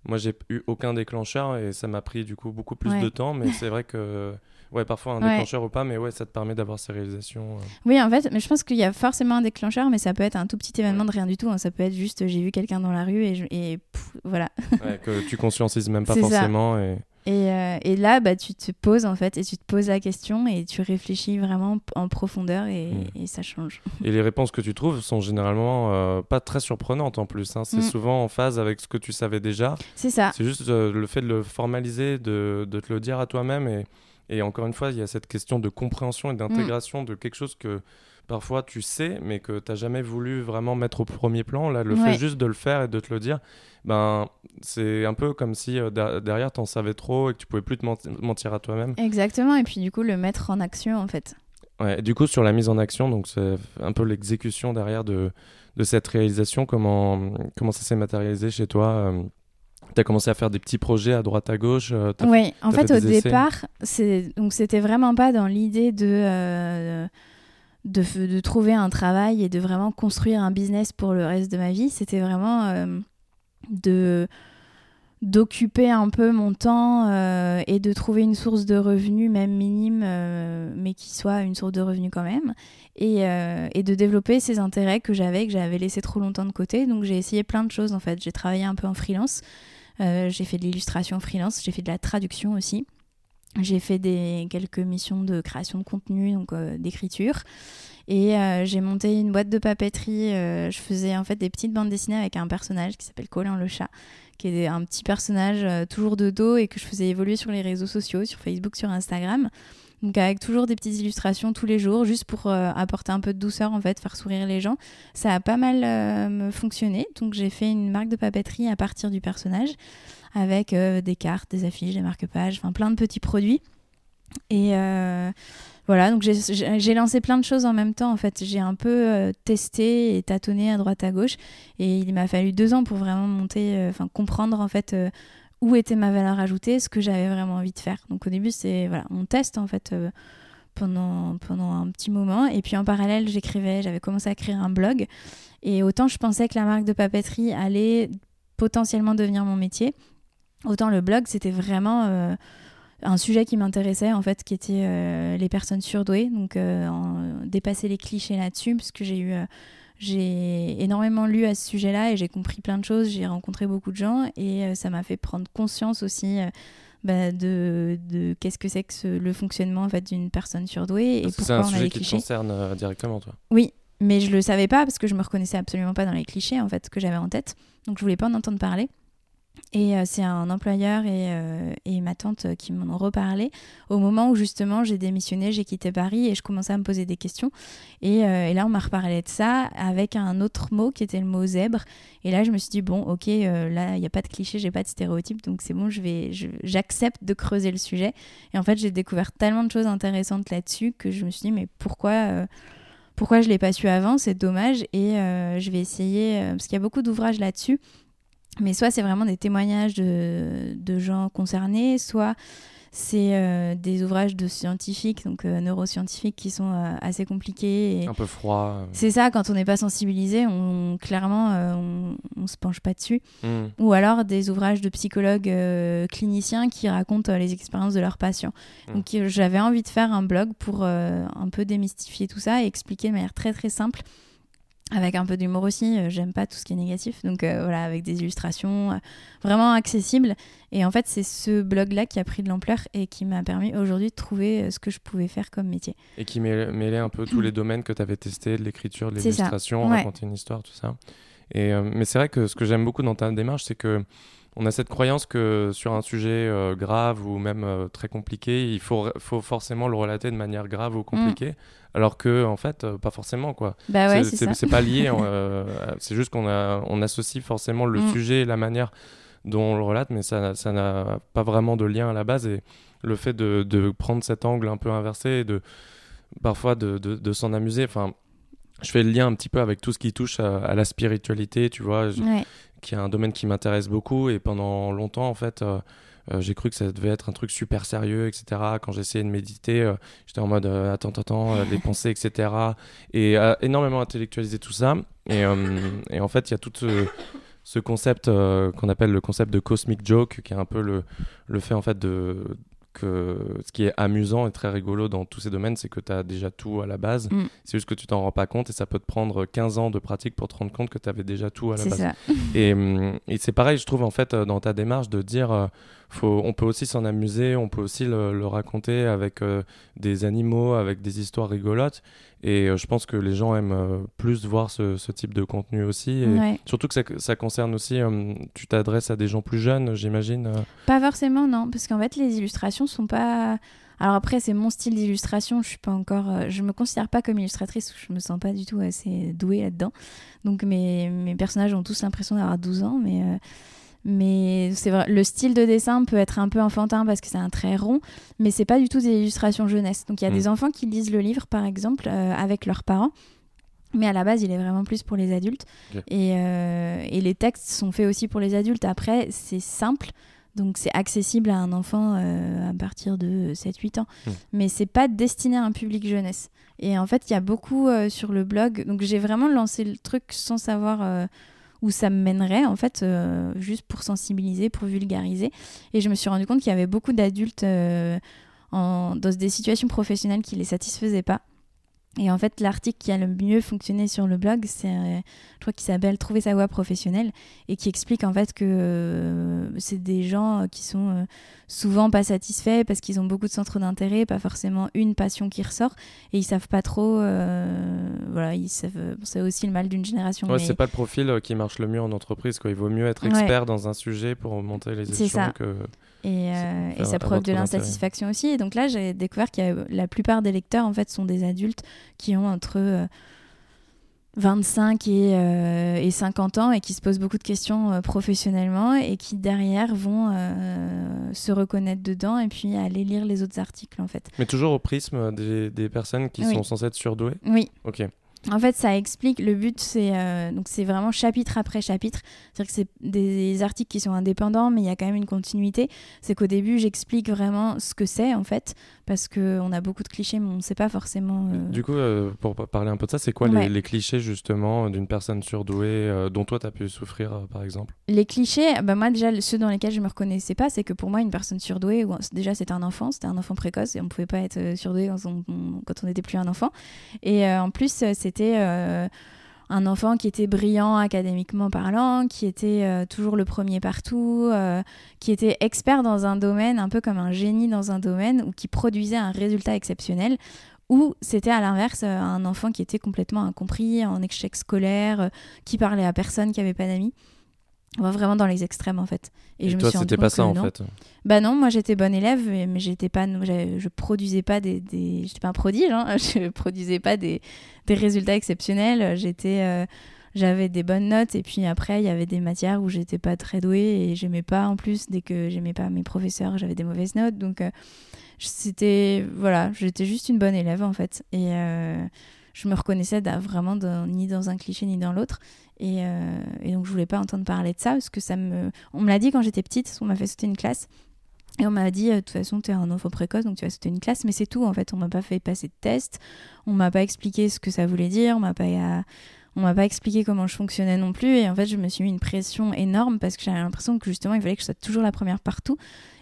Moi j'ai eu aucun déclencheur et ça m'a pris du coup beaucoup plus de temps, mais c'est vrai que ouais, parfois un déclencheur ou pas, mais ouais, ça te permet d'avoir ces réalisations. Euh. Oui, en fait, mais je pense qu'il y a forcément un déclencheur, mais ça peut être un tout petit événement de rien du tout. Hein. Ça peut être juste j'ai vu quelqu'un dans la rue et, et voilà. [LAUGHS] que tu conscientises même pas forcément. Et... Et, euh, et, là, bah, tu te poses en fait, et tu te poses la question, et tu réfléchis vraiment en profondeur, et, mm. et ça change. [LAUGHS] Et les réponses que tu trouves sont généralement euh, pas très surprenantes en plus. Hein. C'est mm. souvent en phase avec ce que tu savais déjà. C'est ça. C'est juste le fait de le formaliser, de, de te le dire à toi-même, et, et encore une fois, il y a cette question de compréhension et d'intégration de quelque chose que parfois tu sais, mais que tu n'as jamais voulu vraiment mettre au premier plan. Là, le fait juste de le faire et de te le dire, ben, c'est un peu comme si euh, derrière, tu en savais trop et que tu pouvais plus te mentir à toi-même. Exactement, et puis du coup, le mettre en action, en fait. Ouais, du coup, sur la mise en action, donc c'est un peu l'exécution derrière de, de cette réalisation, comment, comment ça s'est matérialisé chez toi euh, tu as commencé à faire des petits projets à droite à gauche euh, Oui, en fait, au départ, c'était vraiment pas dans l'idée de, euh, de, de, trouver un travail et de vraiment construire un business pour le reste de ma vie. C'était vraiment euh, de d'occuper un peu mon temps et de trouver une source de revenus, même minime, mais qui soit une source de revenus quand même, et, et de développer ces intérêts que j'avais, que j'avais laissé trop longtemps de côté. Donc j'ai essayé plein de choses en fait. J'ai travaillé un peu en freelance. Euh, j'ai fait de l'illustration freelance, j'ai fait de la traduction aussi. J'ai fait des, quelques missions de création de contenu, donc euh, d'écriture. Et euh, j'ai monté une boîte de papeterie. je faisais en fait des petites bandes dessinées avec un personnage qui s'appelle Colin le chat, qui est un petit personnage toujours de dos et que je faisais évoluer sur les réseaux sociaux, sur Facebook, sur Instagram. Donc avec toujours des petites illustrations tous les jours, juste pour euh, apporter un peu de douceur en fait, faire sourire les gens. Ça a pas mal euh, fonctionné. Donc j'ai fait une marque de papeterie à partir du personnage, avec euh, des cartes, des affiches, des marque-pages, enfin plein de petits produits. Et voilà, donc j'ai lancé plein de choses en même temps. En fait, j'ai un peu testé et tâtonné à droite à gauche. Et il m'a fallu deux ans pour vraiment monter, enfin comprendre en fait où était ma valeur ajoutée, ce que j'avais vraiment envie de faire. Donc au début, c'est voilà, on teste en fait euh, pendant, pendant un petit moment. Et puis en parallèle, j'écrivais, j'avais commencé à écrire un blog. Et autant je pensais que la marque de papeterie allait potentiellement devenir mon métier, autant le blog, c'était vraiment euh, un sujet qui m'intéressait, en fait, qui était euh, les personnes surdouées. Donc dépasser les clichés là-dessus, puisque j'ai eu j'ai énormément lu à ce sujet-là et j'ai compris plein de choses, j'ai rencontré beaucoup de gens et euh, ça m'a fait prendre conscience aussi euh, bah, de, de qu'est-ce que c'est que le fonctionnement en fait, d'une personne surdouée et pourquoi on a. C'est un sujet qui te concerne euh, directement, toi. Oui, mais je le savais pas parce que je me reconnaissais absolument pas dans les clichés en fait que j'avais en tête, donc je voulais pas en entendre parler. Et euh, c'est un employeur et, euh, ma tante qui m'en ont reparlé au moment où justement j'ai démissionné, j'ai quitté Paris et je commençais à me poser des questions. Et, euh, là, on m'a reparlé de ça avec un autre mot qui était le mot zèbre. Et là, je me suis dit, bon, ok, là, il n'y a pas de cliché, j'ai pas de stéréotype, donc c'est bon, j'accepte de creuser le sujet. Et en fait, j'ai découvert tellement de choses intéressantes là-dessus que je me suis dit, mais pourquoi pourquoi je l'ai pas su avant, c'est dommage et je vais essayer parce qu'il y a beaucoup d'ouvrages là-dessus mais soit c'est vraiment des témoignages de, de gens concernés, soit c'est euh, des ouvrages de scientifiques, donc euh, neuroscientifiques, qui sont euh, assez compliqués. Et... Un peu froid. C'est ça, quand on n'est pas sensibilisé, on, clairement, on, on se penche pas dessus. Hmm. Ou alors des ouvrages de psychologues cliniciens qui racontent les expériences de leurs patients. Hmm. Donc j'avais envie de faire un blog pour un peu démystifier tout ça et expliquer de manière très très simple avec un peu d'humour aussi, euh, j'aime pas tout ce qui est négatif, donc euh, voilà, avec des illustrations euh, vraiment accessibles. Et en fait, c'est ce blog-là qui a pris de l'ampleur et qui m'a permis aujourd'hui de trouver ce que je pouvais faire comme métier. Et qui mêlait un peu tous les [CLEARS THROAT] domaines que tu avais testés, de l'écriture, l'illustration, raconter une histoire, tout ça. Et, mais c'est vrai que ce que j'aime beaucoup dans ta démarche, c'est que on a cette croyance que sur un sujet grave ou même très compliqué, il faut, faut forcément le relater de manière grave ou compliquée. Mm alors que en fait euh, pas forcément quoi bah c'est pas lié [LAUGHS] euh, c'est juste qu'on on associe forcément le mm. sujet et la manière dont on le relate mais ça ça n'a pas vraiment de lien à la base et le fait de, prendre cet angle un peu inversé et de parfois de, s'en amuser enfin je fais le lien un petit peu avec tout ce qui touche à, la spiritualité tu vois qui est un domaine qui m'intéresse beaucoup et pendant longtemps en fait euh, j'ai cru que ça devait être un truc super sérieux, etc. Quand j'essayais de méditer, j'étais en mode attends, attends, les [LAUGHS] pensées, etc. Et énormément intellectualiser tout ça. Et, et en fait, il y a tout ce concept qu'on appelle le concept de cosmic joke, qui est un peu le, le fait en fait de ce qui est amusant et très rigolo dans tous ces domaines, c'est que tu as déjà tout à la base. Mm. C'est juste que tu t'en rends pas compte et ça peut te prendre 15 ans de pratique pour te rendre compte que tu avais déjà tout à la base. Et, mm, et c'est pareil, je trouve, en fait, dans ta démarche de dire euh, faut, on peut aussi s'en amuser, on peut aussi le, raconter avec euh, des animaux, avec des histoires rigolotes. Et euh, je pense que les gens aiment euh, plus voir ce, ce, type de contenu aussi. Et Surtout que ça, ça, concerne aussi, tu t'adresses à des gens plus jeunes, j'imagine. Pas forcément, non, parce qu'en fait, les illustrations sont pas. Alors après, c'est mon style d'illustration. Je suis pas encore, je me considère pas comme illustratrice. Je me sens pas du tout assez douée là-dedans. Donc mes, mes personnages ont tous l'impression d'avoir 12 ans, mais mais c'est vrai, le style de dessin peut être un peu enfantin parce que c'est un trait rond, mais c'est pas du tout des illustrations jeunesse. Donc il y a mm. des enfants qui lisent le livre, par exemple, euh, avec leurs parents. Mais à la base, il est vraiment plus pour les adultes. Et, euh, et, les textes sont faits aussi pour les adultes. Après, c'est simple. Donc c'est accessible à un enfant euh, à partir de 7-8 ans. Mm. Mais c'est pas destiné à un public jeunesse. Et en fait, il y a beaucoup sur le blog. Donc j'ai vraiment lancé le truc sans savoir où ça me mènerait, en fait, euh, juste pour sensibiliser, pour vulgariser. Et je me suis rendu compte qu'il y avait beaucoup d'adultes euh, dans des situations professionnelles qui les satisfaisaient pas. Et en fait, l'article qui a le mieux fonctionné sur le blog, c'est, euh, je crois qu'il s'appelle Trouver sa voie professionnelle et qui explique en fait que euh, c'est des gens qui sont euh, souvent pas satisfaits parce qu'ils ont beaucoup de centres d'intérêt, pas forcément une passion qui ressort et ils savent pas trop. voilà, ils savent. c'est aussi le mal d'une génération. Ouais, c'est pas le profil qui marche le mieux en entreprise. Quoi. Il vaut mieux être expert dans un sujet pour monter les échelons que et, euh, et ça provoque de l'insatisfaction aussi. Et donc là, j'ai découvert que la plupart des lecteurs, en fait, sont des adultes qui ont entre 25 euh, et, et, 50 ans et qui se posent beaucoup de questions euh, professionnellement et qui, derrière, vont se reconnaître dedans et puis aller lire les autres articles, en fait. Mais toujours au prisme des, des personnes qui sont censées être surdouées? Oui. Ok. En fait, ça explique. Le but, c'est donc c'est vraiment chapitre après chapitre. C'est-à-dire que c'est des articles qui sont indépendants, mais il y a quand même une continuité. C'est qu'au début, j'explique vraiment ce que c'est en fait, parce qu'on a beaucoup de clichés, mais on ne sait pas forcément. Euh, du coup, euh, pour parler un peu de ça, c'est quoi les, clichés justement d'une personne surdouée euh, dont toi tu as pu souffrir par exemple? Les clichés, bah moi déjà, ceux dans lesquels je me reconnaissais pas, c'est que pour moi, une personne surdouée, déjà c'était un enfant, c'était un enfant précoce et on pouvait pas être surdoué quand on n'était plus un enfant. Et en plus, c'était un enfant qui était brillant académiquement parlant, qui était euh, toujours le premier partout, euh, qui était expert dans un domaine, un peu comme un génie dans un domaine, ou qui produisait un résultat exceptionnel, ou c'était à l'inverse euh, un enfant qui était complètement incompris, en échec scolaire, qui parlait à personne, qui avait pas d'amis. On va vraiment dans les extrêmes en fait. Et, je toi, c'était pas ça en fait. Bah non, moi j'étais bonne élève, mais j'étais pas, je produisais pas des, des... j'étais pas un prodige, hein. [LAUGHS] je produisais pas des, des résultats exceptionnels. J'étais, euh, j'avais des bonnes notes et puis après il y avait des matières où j'étais pas très douée et j'aimais pas en plus dès que j'aimais pas mes professeurs, j'avais des mauvaises notes. Donc euh, c'était, voilà, j'étais juste une bonne élève en fait et euh, je me reconnaissais vraiment ni dans un cliché ni dans l'autre. Euh, et, donc je voulais pas entendre parler de ça parce que ça me. On me l'a dit quand j'étais petite, on m'a fait sauter une classe. Et on m'a dit, euh, de toute façon, tu es un enfant précoce, donc tu vas sauter une classe, mais c'est tout en fait. On m'a pas fait passer de test, on m'a pas expliqué ce que ça voulait dire, on m'a pas, on m'a pas expliqué comment je fonctionnais non plus. Et en fait, je me suis mis une pression énorme parce que j'avais l'impression que justement, il fallait que je sois toujours la première partout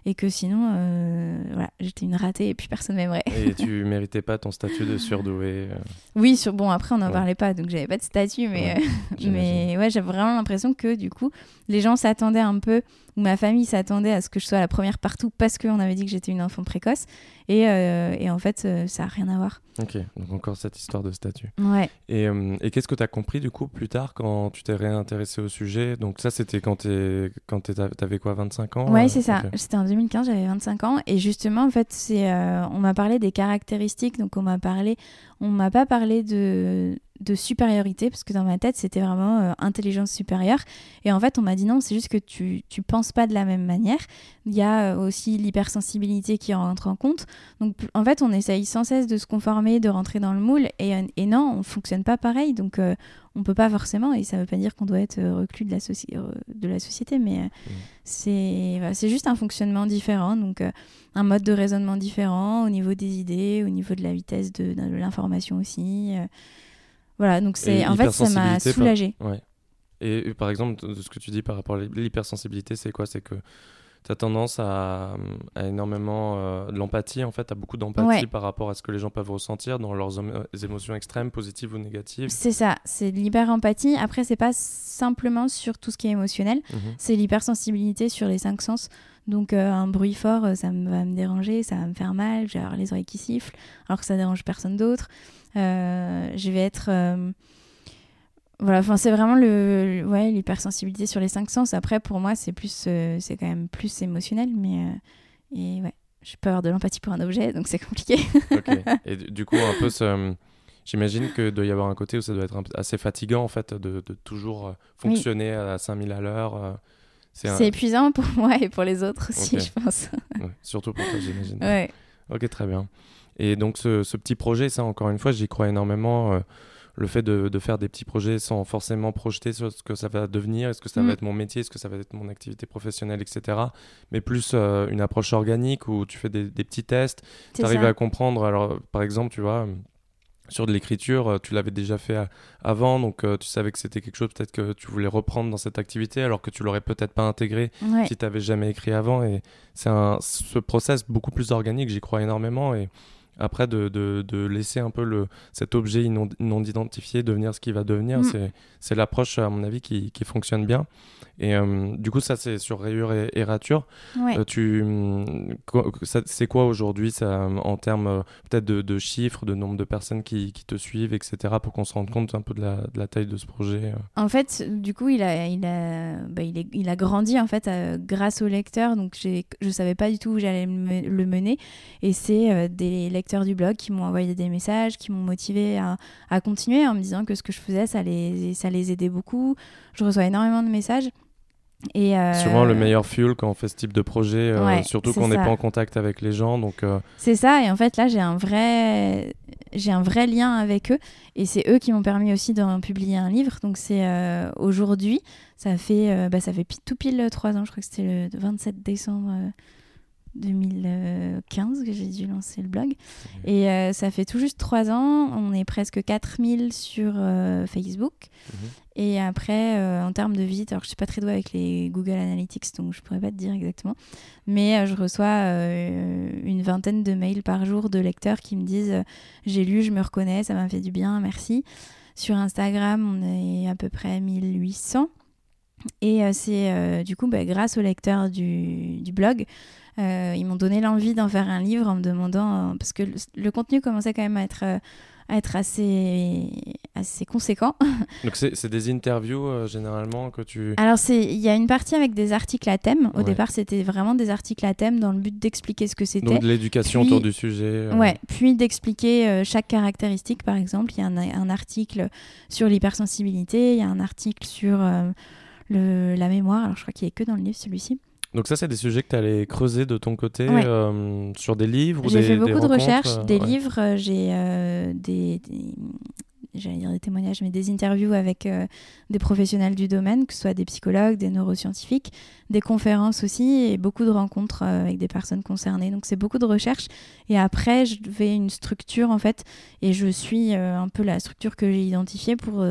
et que sinon, euh, voilà, j'étais une ratée et puis personne m'aimerait. Et tu [LAUGHS] méritais pas ton statut de surdoué euh Oui, sur, bon, après, on n'en parlait pas, donc j'avais pas de statut, mais, ouais, mais ouais, j'avais vraiment l'impression que du coup, les gens s'attendaient un peu, ou ma famille s'attendait à ce que je sois la première partout parce qu'on avait dit que j'étais une enfant précoce. Et, euh, et en fait, ça n'a rien à voir. Ok, donc encore cette histoire de statut. Ouais. Et, et qu'est-ce que tu as compris du coup plus tard quand tu t'es réintéressé au sujet? Donc ça, c'était quand tu quand avais quoi, 25 ans? Ouais, c'est ça. C'était en 2015, j'avais 25 ans. Et justement, en fait, euh, on m'a parlé des caractéristiques. Donc, on m'a parlé, on m'a pas parlé de, de supériorité, parce que dans ma tête, c'était vraiment euh, intelligence supérieure. Et en fait, on m'a dit non, c'est juste que tu ne penses pas de la même manière. Il y a euh, aussi l'hypersensibilité qui rentre en compte. Donc, en fait, on essaye sans cesse de se conformer, de rentrer dans le moule. Et, euh, et non, on ne fonctionne pas pareil. Donc, on peut pas forcément, et ça ne veut pas dire qu'on doit être reclus de la, de la société, mais mmh. c'est juste un fonctionnement différent. Donc, un mode de raisonnement différent au niveau des idées, au niveau de la vitesse de, de l'information aussi. Voilà, donc c'est en fait ça m'a soulagé. Ouais. Et, par exemple, de ce que tu dis par rapport à l'hypersensibilité, c'est quoi? C'est que tu as tendance à, énormément euh, de l'empathie, en fait, à beaucoup d'empathie par rapport à ce que les gens peuvent ressentir dans leurs émotions extrêmes, positives ou négatives. C'est ça, c'est l'hyper-empathie. Après, c'est pas simplement sur tout ce qui est émotionnel, mhm. c'est l'hypersensibilité sur les cinq sens. Donc euh, un bruit fort, euh, ça va me déranger, ça va me faire mal, j'ai les oreilles qui sifflent, alors que ça dérange personne d'autre. Euh, je vais être voilà enfin c'est vraiment le ouais l'hypersensibilité sur les cinq sens après pour moi c'est plus c'est quand même plus émotionnel mais et ouais j'ai peur de l'empathie pour un objet donc c'est compliqué [LAUGHS] [LAUGHS] et du coup un peu J'imagine que doit y avoir un côté où ça doit être assez fatigant en fait de, de toujours fonctionner à 5000 à l'heure. C'est épuisant pour [LAUGHS] moi et pour les autres aussi, je pense. surtout pour toi, j'imagine. Ouais. Ok, très bien. Et donc, ce, ce, petit projet, ça, encore une fois, j'y crois énormément. Euh, le fait de, de, faire des petits projets sans forcément projeter sur ce que ça va devenir, est-ce que ça va mm. être mon métier, est-ce que ça va être mon activité professionnelle, etc. Mais plus euh, une approche organique où tu fais des, des petits tests, tu arrives à comprendre. Alors, par exemple, tu vois, sur de l'écriture, euh, tu l'avais déjà fait euh, avant, donc euh, tu savais que c'était quelque chose peut-être que tu voulais reprendre dans cette activité, alors que tu l'aurais peut-être pas intégré si tu n'avais jamais écrit avant. Et c'est un ce process beaucoup plus organique, j'y crois énormément. Et après, de, de, de, laisser un peu le, cet objet non, non identifié devenir ce qu'il va devenir, mm. c'est l'approche, à mon avis, qui, qui fonctionne bien. Et euh, du coup, ça, c'est sur rayures et, et ratures. Euh, tu, c'est quoi aujourd'hui en termes euh, peut-être de, chiffres, de nombre de personnes qui, qui te suivent, etc., pour qu'on se rende compte un peu de la, de la taille de ce projet En fait, du coup, il a, il a, bah, il, est, il a grandi en fait grâce aux lecteurs. Donc, je ne savais pas du tout où j'allais le mener. Et c'est des lecteurs du blog qui m'ont envoyé des messages, qui m'ont motivé à, à, continuer en me disant que ce que je faisais, ça les, ça les aidait beaucoup. Je reçois énormément de messages. Et euh... Souvent le meilleur fuel quand on fait ce type de projet, euh, surtout qu'on n'est pas en contact avec les gens. Donc euh, c'est ça. Et en fait là j'ai un vrai j'ai un vrai lien avec eux et c'est eux qui m'ont permis aussi de publier un livre. Donc c'est euh, aujourd'hui, ça fait bah, ça fait tout pile trois ans. Je crois que c'était le 27 décembre 2015 que j'ai dû lancer le blog. Et euh, ça fait tout juste trois ans. On est presque 4000 sur euh, Facebook. Mhm. Et après, euh, en termes de visites, alors je suis pas très douée avec les Google Analytics, donc je pourrais pas te dire exactement. Mais je reçois une vingtaine de mails par jour de lecteurs qui me disent J'ai lu, je me reconnais, ça m'a fait du bien, merci. Sur Instagram, on est à peu près 1800. Et c'est du coup bah, grâce aux lecteurs du, du blog ils m'ont donné l'envie d'en faire un livre en me demandant, euh, parce que le, contenu commençait quand même à être euh, à être assez, assez conséquent. [LAUGHS] Donc c'est des interviews généralement que tu... Alors il y a une partie avec des articles à thème. Au départ c'était vraiment des articles à thème dans le but d'expliquer ce que c'était. Donc de l'éducation autour du sujet. Ouais, puis d'expliquer chaque caractéristique par exemple. Il y a un, un article sur l'hypersensibilité, il y a un article sur le, la mémoire. Alors je crois qu'il est que dans le livre celui-ci. Donc ça, c'est des sujets que tu allais creuser de ton côté euh, sur des livres J'ai fait beaucoup de recherches, euh, des livres, euh, j'ai des, j'allais dire des témoignages, mais des interviews avec des professionnels du domaine, que ce soit des psychologues, des neuroscientifiques, des conférences aussi, et beaucoup de rencontres avec des personnes concernées. Donc c'est beaucoup de recherches. Et après, je fais une structure en fait, et je suis un peu la structure que j'ai identifiée pour,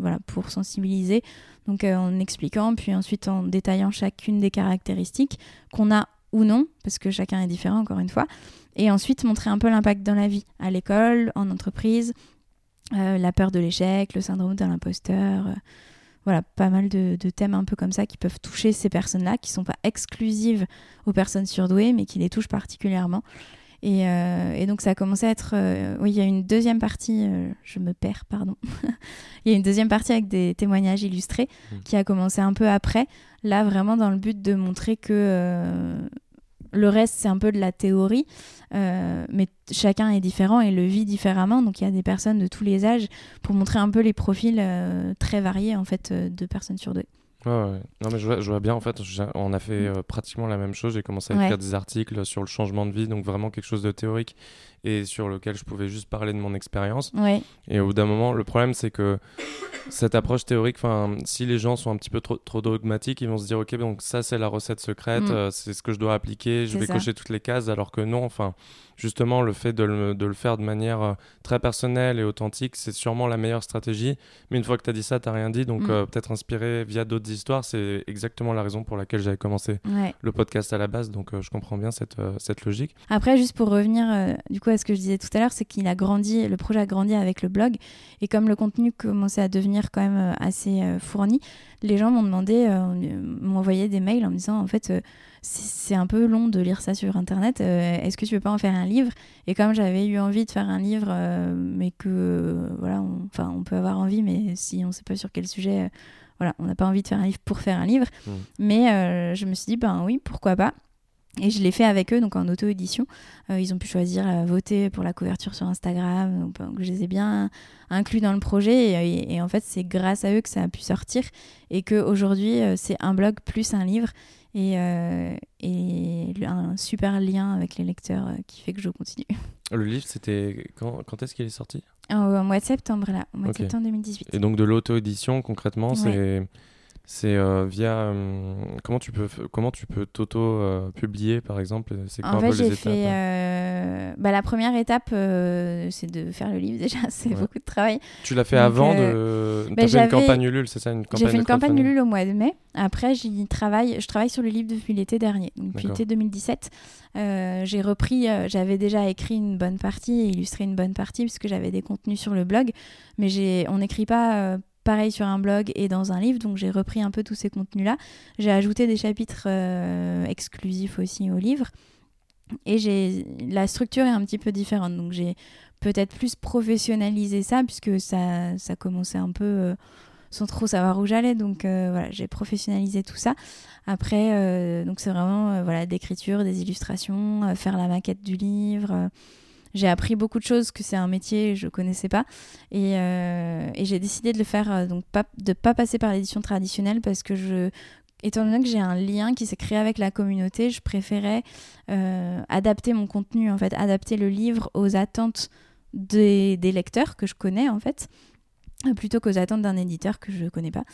voilà, pour sensibiliser donc euh, en expliquant, puis ensuite en détaillant chacune des caractéristiques qu'on a ou non, parce que chacun est différent encore une fois, et ensuite montrer un peu l'impact dans la vie, à l'école, en entreprise, euh, la peur de l'échec, le syndrome de l'imposteur. Euh, voilà, pas mal de, thèmes un peu comme ça qui peuvent toucher ces personnes-là, qui ne sont pas exclusives aux personnes surdouées, mais qui les touchent particulièrement. Euh, et, donc ça a commencé à être... Euh, oui, il y a une deuxième partie, euh, je me perds, pardon. [LAUGHS] il y a une deuxième partie avec des témoignages illustrés mmh. qui a commencé un peu après, là vraiment dans le but de montrer que le reste, c'est un peu de la théorie, mais chacun est différent et le vit différemment. Donc il y a des personnes de tous les âges pour montrer un peu les profils très variés en fait de personnes sur deux. Ouais, ouais. Non, mais je vois, je vois, bien, en fait, on a fait mm. pratiquement la même chose. J'ai commencé à écrire des articles sur le changement de vie, donc vraiment quelque chose de théorique et sur lequel je pouvais juste parler de mon expérience. Et au bout d'un moment, le problème, c'est que cette approche théorique, si les gens sont un petit peu trop, trop, dogmatiques, ils vont se dire, OK, donc ça, c'est la recette secrète, mm. euh, c'est ce que je dois appliquer, je vais cocher toutes les cases, alors que non, enfin, justement, le fait de le, de le faire de manière euh, très personnelle et authentique, c'est sûrement la meilleure stratégie. Mais une fois que tu as dit ça, tu n'as rien dit, donc mm. euh, peut-être inspiré via d'autres histoires, c'est exactement la raison pour laquelle j'avais commencé le podcast à la base, donc je comprends bien cette, cette logique. Après, juste pour revenir, du coup, ce que je disais tout à l'heure, c'est qu'il a grandi, le projet a grandi avec le blog. Et comme le contenu commençait à devenir quand même euh, assez euh, fourni, les gens m'ont demandé, euh, m'ont envoyé des mails en me disant en fait, c'est un peu long de lire ça sur internet. Est-ce que tu veux pas en faire un livre? Et comme j'avais eu envie de faire un livre, mais que voilà, enfin, on, peut avoir envie, mais si on sait pas sur quel sujet, voilà, on n'a pas envie de faire un livre pour faire un livre. Mmh. Mais je me suis dit, ben oui, pourquoi pas? Et je l'ai fait avec eux, donc en auto-édition. Euh, ils ont pu choisir, euh, voter pour la couverture sur Instagram. Donc, je les ai bien inclus dans le projet. Et, en fait, c'est grâce à eux que ça a pu sortir. Et qu'aujourd'hui, euh, c'est un blog plus un livre. Et, et un super lien avec les lecteurs qui fait que je continue. [LAUGHS] Le livre, c'était quand, quand est-ce qu'il est sorti? Au mois de septembre, là. Au mois de septembre 2018. Et donc de l'auto-édition, concrètement, c'est c'est euh, via euh, comment tu peux comment tu peux t'auto euh, publier par exemple c'est quoi en fait, j'ai fait bah, la première étape c'est de faire le livre [LAUGHS] déjà c'est beaucoup de travail. Tu l'as fait avant de bah, fait une campagne Ulule c'est ça une j'ai fait une campagne Ulule au mois de mai. Après j'y travaille je travaille sur le livre depuis l'été dernier depuis l'été 2017 j'ai repris j'avais déjà écrit une bonne partie et illustré une bonne partie puisque j'avais des contenus sur le blog mais j'ai on n'écrit pas pareil sur un blog et dans un livre. Donc j'ai repris un peu tous ces contenus-là. J'ai ajouté des chapitres euh, exclusifs aussi au livre. Et j'ai la structure est un petit peu différente. Donc j'ai peut-être plus professionnalisé ça puisque ça, ça commençait un peu euh, sans trop savoir où j'allais. Donc euh, voilà, j'ai professionnalisé tout ça. Après, donc c'est vraiment voilà d'écriture, des illustrations, faire la maquette du livre j'ai appris beaucoup de choses, que c'est un métier que je connaissais pas. Et, euh, et j'ai décidé de le euh, pas, passer par l'édition traditionnelle parce que étant donné que j'ai un lien qui s'est créé avec la communauté, je préférais euh, adapter mon contenu, en fait, adapter le livre aux attentes des, des lecteurs que je connais, en fait plutôt qu'aux attentes d'un éditeur que je ne connais pas.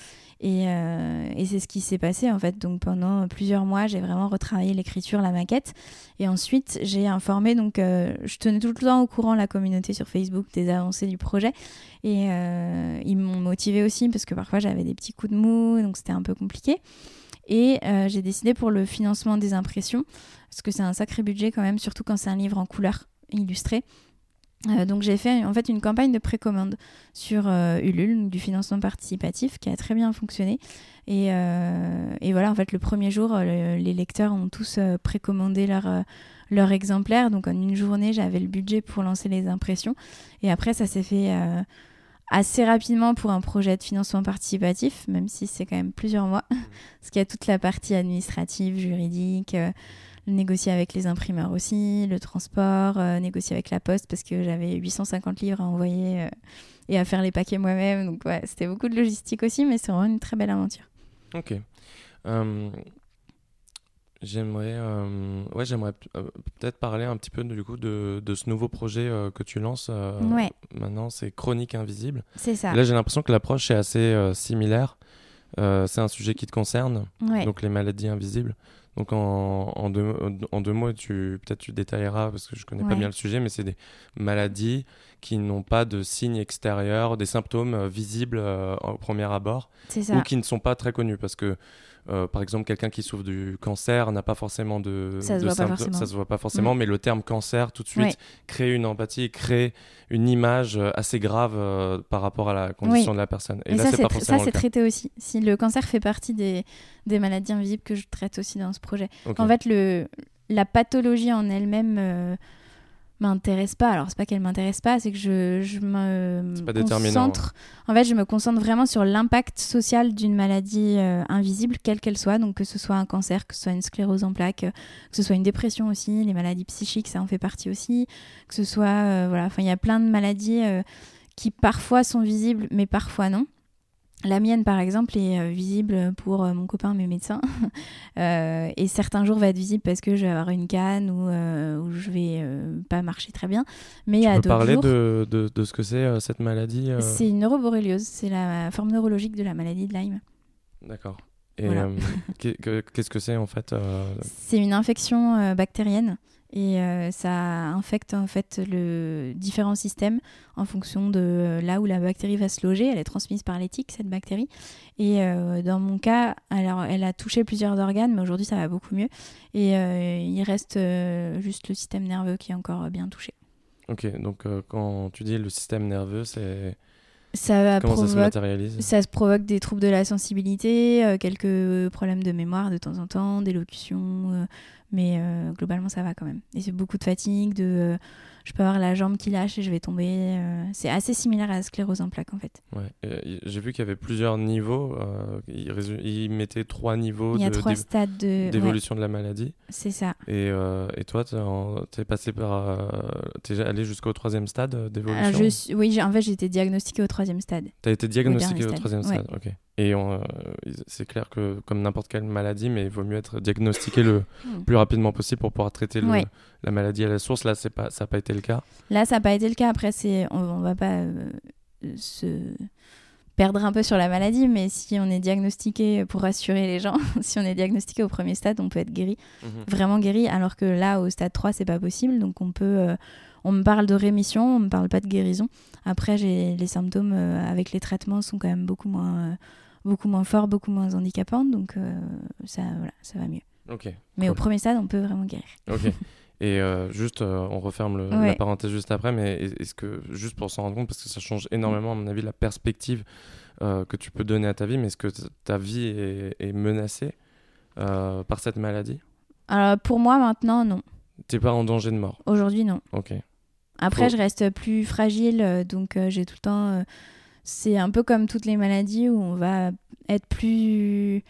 Et, euh, et c'est ce qui s'est passé en fait. Donc pendant plusieurs mois, j'ai vraiment retravaillé l'écriture, la maquette. Et ensuite, j'ai informé, donc euh, je tenais tout le temps au courant la communauté sur Facebook des avancées du projet. Et euh, ils m'ont motivé aussi parce que parfois j'avais des petits coups de mou, donc c'était un peu compliqué. Et j'ai décidé pour le financement des impressions, parce que c'est un sacré budget quand même, surtout quand c'est un livre en couleur illustré. Euh, donc j'ai fait en fait une campagne de précommande sur euh, Ulule, du financement participatif, qui a très bien fonctionné. Et, euh, voilà, en fait, le premier jour, les lecteurs ont tous précommandé leur, leur exemplaire. Donc en une journée, j'avais le budget pour lancer les impressions. Et après, ça s'est fait assez rapidement pour un projet de financement participatif, même si c'est quand même plusieurs mois, [LAUGHS] parce qu'il y a toute la partie administrative, juridique négocier avec les imprimeurs aussi, le transport, euh, négocier avec la poste parce que j'avais 850 livres à envoyer euh, et à faire les paquets moi-même. Donc ouais, c'était beaucoup de logistique aussi, mais c'est vraiment une très belle aventure. Ok. Euh, j'aimerais, ouais, j'aimerais peut-être parler un petit peu du coup de, de ce nouveau projet que tu lances. ouais. Maintenant, c'est Chronique Invisible. C'est ça. là, j'ai l'impression que l'approche est assez similaire. c'est un sujet qui te concerne, donc les maladies invisibles. Donc en, en, deux, en deux mots, peut-être tu détailleras parce que je connais pas bien le sujet, mais c'est des maladies qui n'ont pas de signes extérieurs, des symptômes euh, visibles euh, au premier abord, ou qui ne sont pas très connus parce que euh, par exemple, quelqu'un qui souffre du cancer n'a pas forcément de, ça se, voit pas forcément. ça se voit pas forcément, mm. mais le terme cancer tout de suite crée une empathie, crée une image assez grave par rapport à la condition de la personne. Et, là, ça, c'est pas forcément ça, c'est traité aussi. Si le cancer fait partie des, des, maladies invisibles que je traite aussi dans ce projet. En fait, le, la pathologie en elle-même m'intéresse pas. Alors, c'est pas qu'elle m'intéresse pas, c'est que je, je me pas concentre. En fait, je me concentre vraiment sur l'impact social d'une maladie euh, invisible, quelle qu'elle soit. Donc, que ce soit un cancer, que ce soit une sclérose en plaques, euh, que ce soit une dépression aussi, les maladies psychiques, ça en fait partie aussi. Que ce soit, euh, voilà, enfin, il y a plein de maladies qui parfois sont visibles, mais parfois non. La mienne, par exemple, est euh, visible pour euh, mon copain, mes médecins. [LAUGHS] Euh, et certains jours va être visible parce que je vais avoir une canne ou, ou je vais pas marcher très bien. Mais tu il y a peux parler de, de, de, ce que c'est cette maladie C'est une neuroborréliose. C'est la forme neurologique de la maladie de Lyme. D'accord. Et qu'est-ce que c'est en fait C'est une infection bactérienne et euh, ça infecte en fait le différents systèmes en fonction de là où la bactérie va se loger. Elle est transmise par l'éthique cette bactérie. Et euh, dans mon cas, alors elle a touché plusieurs organes, mais aujourd'hui ça va beaucoup mieux. Et euh, il reste juste le système nerveux qui est encore bien touché. Ok, donc quand tu dis le système nerveux, c'est ça Comment ça se matérialise? Ça se provoque des troubles de la sensibilité, quelques problèmes de mémoire de temps en temps, d'élocution, mais euh, globalement, ça va quand même. Et c'est beaucoup de fatigue, de, euh, je peux avoir la jambe qui lâche et je vais tomber. Euh, c'est assez similaire à la sclérose en plaques, en fait. Ouais. J'ai vu qu'il y avait plusieurs niveaux. il, il, mettait trois niveaux il y a trois stades d'évolution de la maladie. C'est ça. Et, et toi, tu es, passé par. tu es allé jusqu'au troisième stade d'évolution Oui, en fait, j'ai été diagnostiquée au troisième stade. Tu as été diagnostiquée au, troisième stade, ok. Et euh, c'est clair que, comme n'importe quelle maladie, mais il vaut mieux être diagnostiqué le [LAUGHS] hmm. plus rapidement possible pour pouvoir traiter la maladie à la source. Là, pas, ça n'a pas été le cas. Là, ça n'a pas été le cas. Après, on ne va pas euh, se perdre un peu sur la maladie, mais si on est diagnostiqué, pour rassurer les gens, [LAUGHS] si on est diagnostiqué au premier stade, on peut être guéri, mhm. vraiment guéri, alors que là, au stade 3, c'est pas possible. Donc, on peut. Euh, on me parle de rémission, on me parle pas de guérison. Après, les symptômes avec les traitements sont quand même beaucoup moins beaucoup moins fort, beaucoup moins handicapante, donc euh, ça, voilà, ça va mieux. Ok. Mais au premier stade, on peut vraiment guérir. Ok. [LAUGHS] Et euh, juste, euh, on referme la parenthèse juste après, mais est-ce que, juste pour s'en rendre compte, parce que ça change énormément, à mon avis, la perspective que tu peux donner à ta vie, mais est-ce que ta vie est, menacée par cette maladie? Alors, pour moi, maintenant, non. T'es pas en danger de mort? Aujourd'hui, non. Ok. Après, je reste plus fragile, donc j'ai tout le temps c'est un peu comme toutes les maladies où on va être plus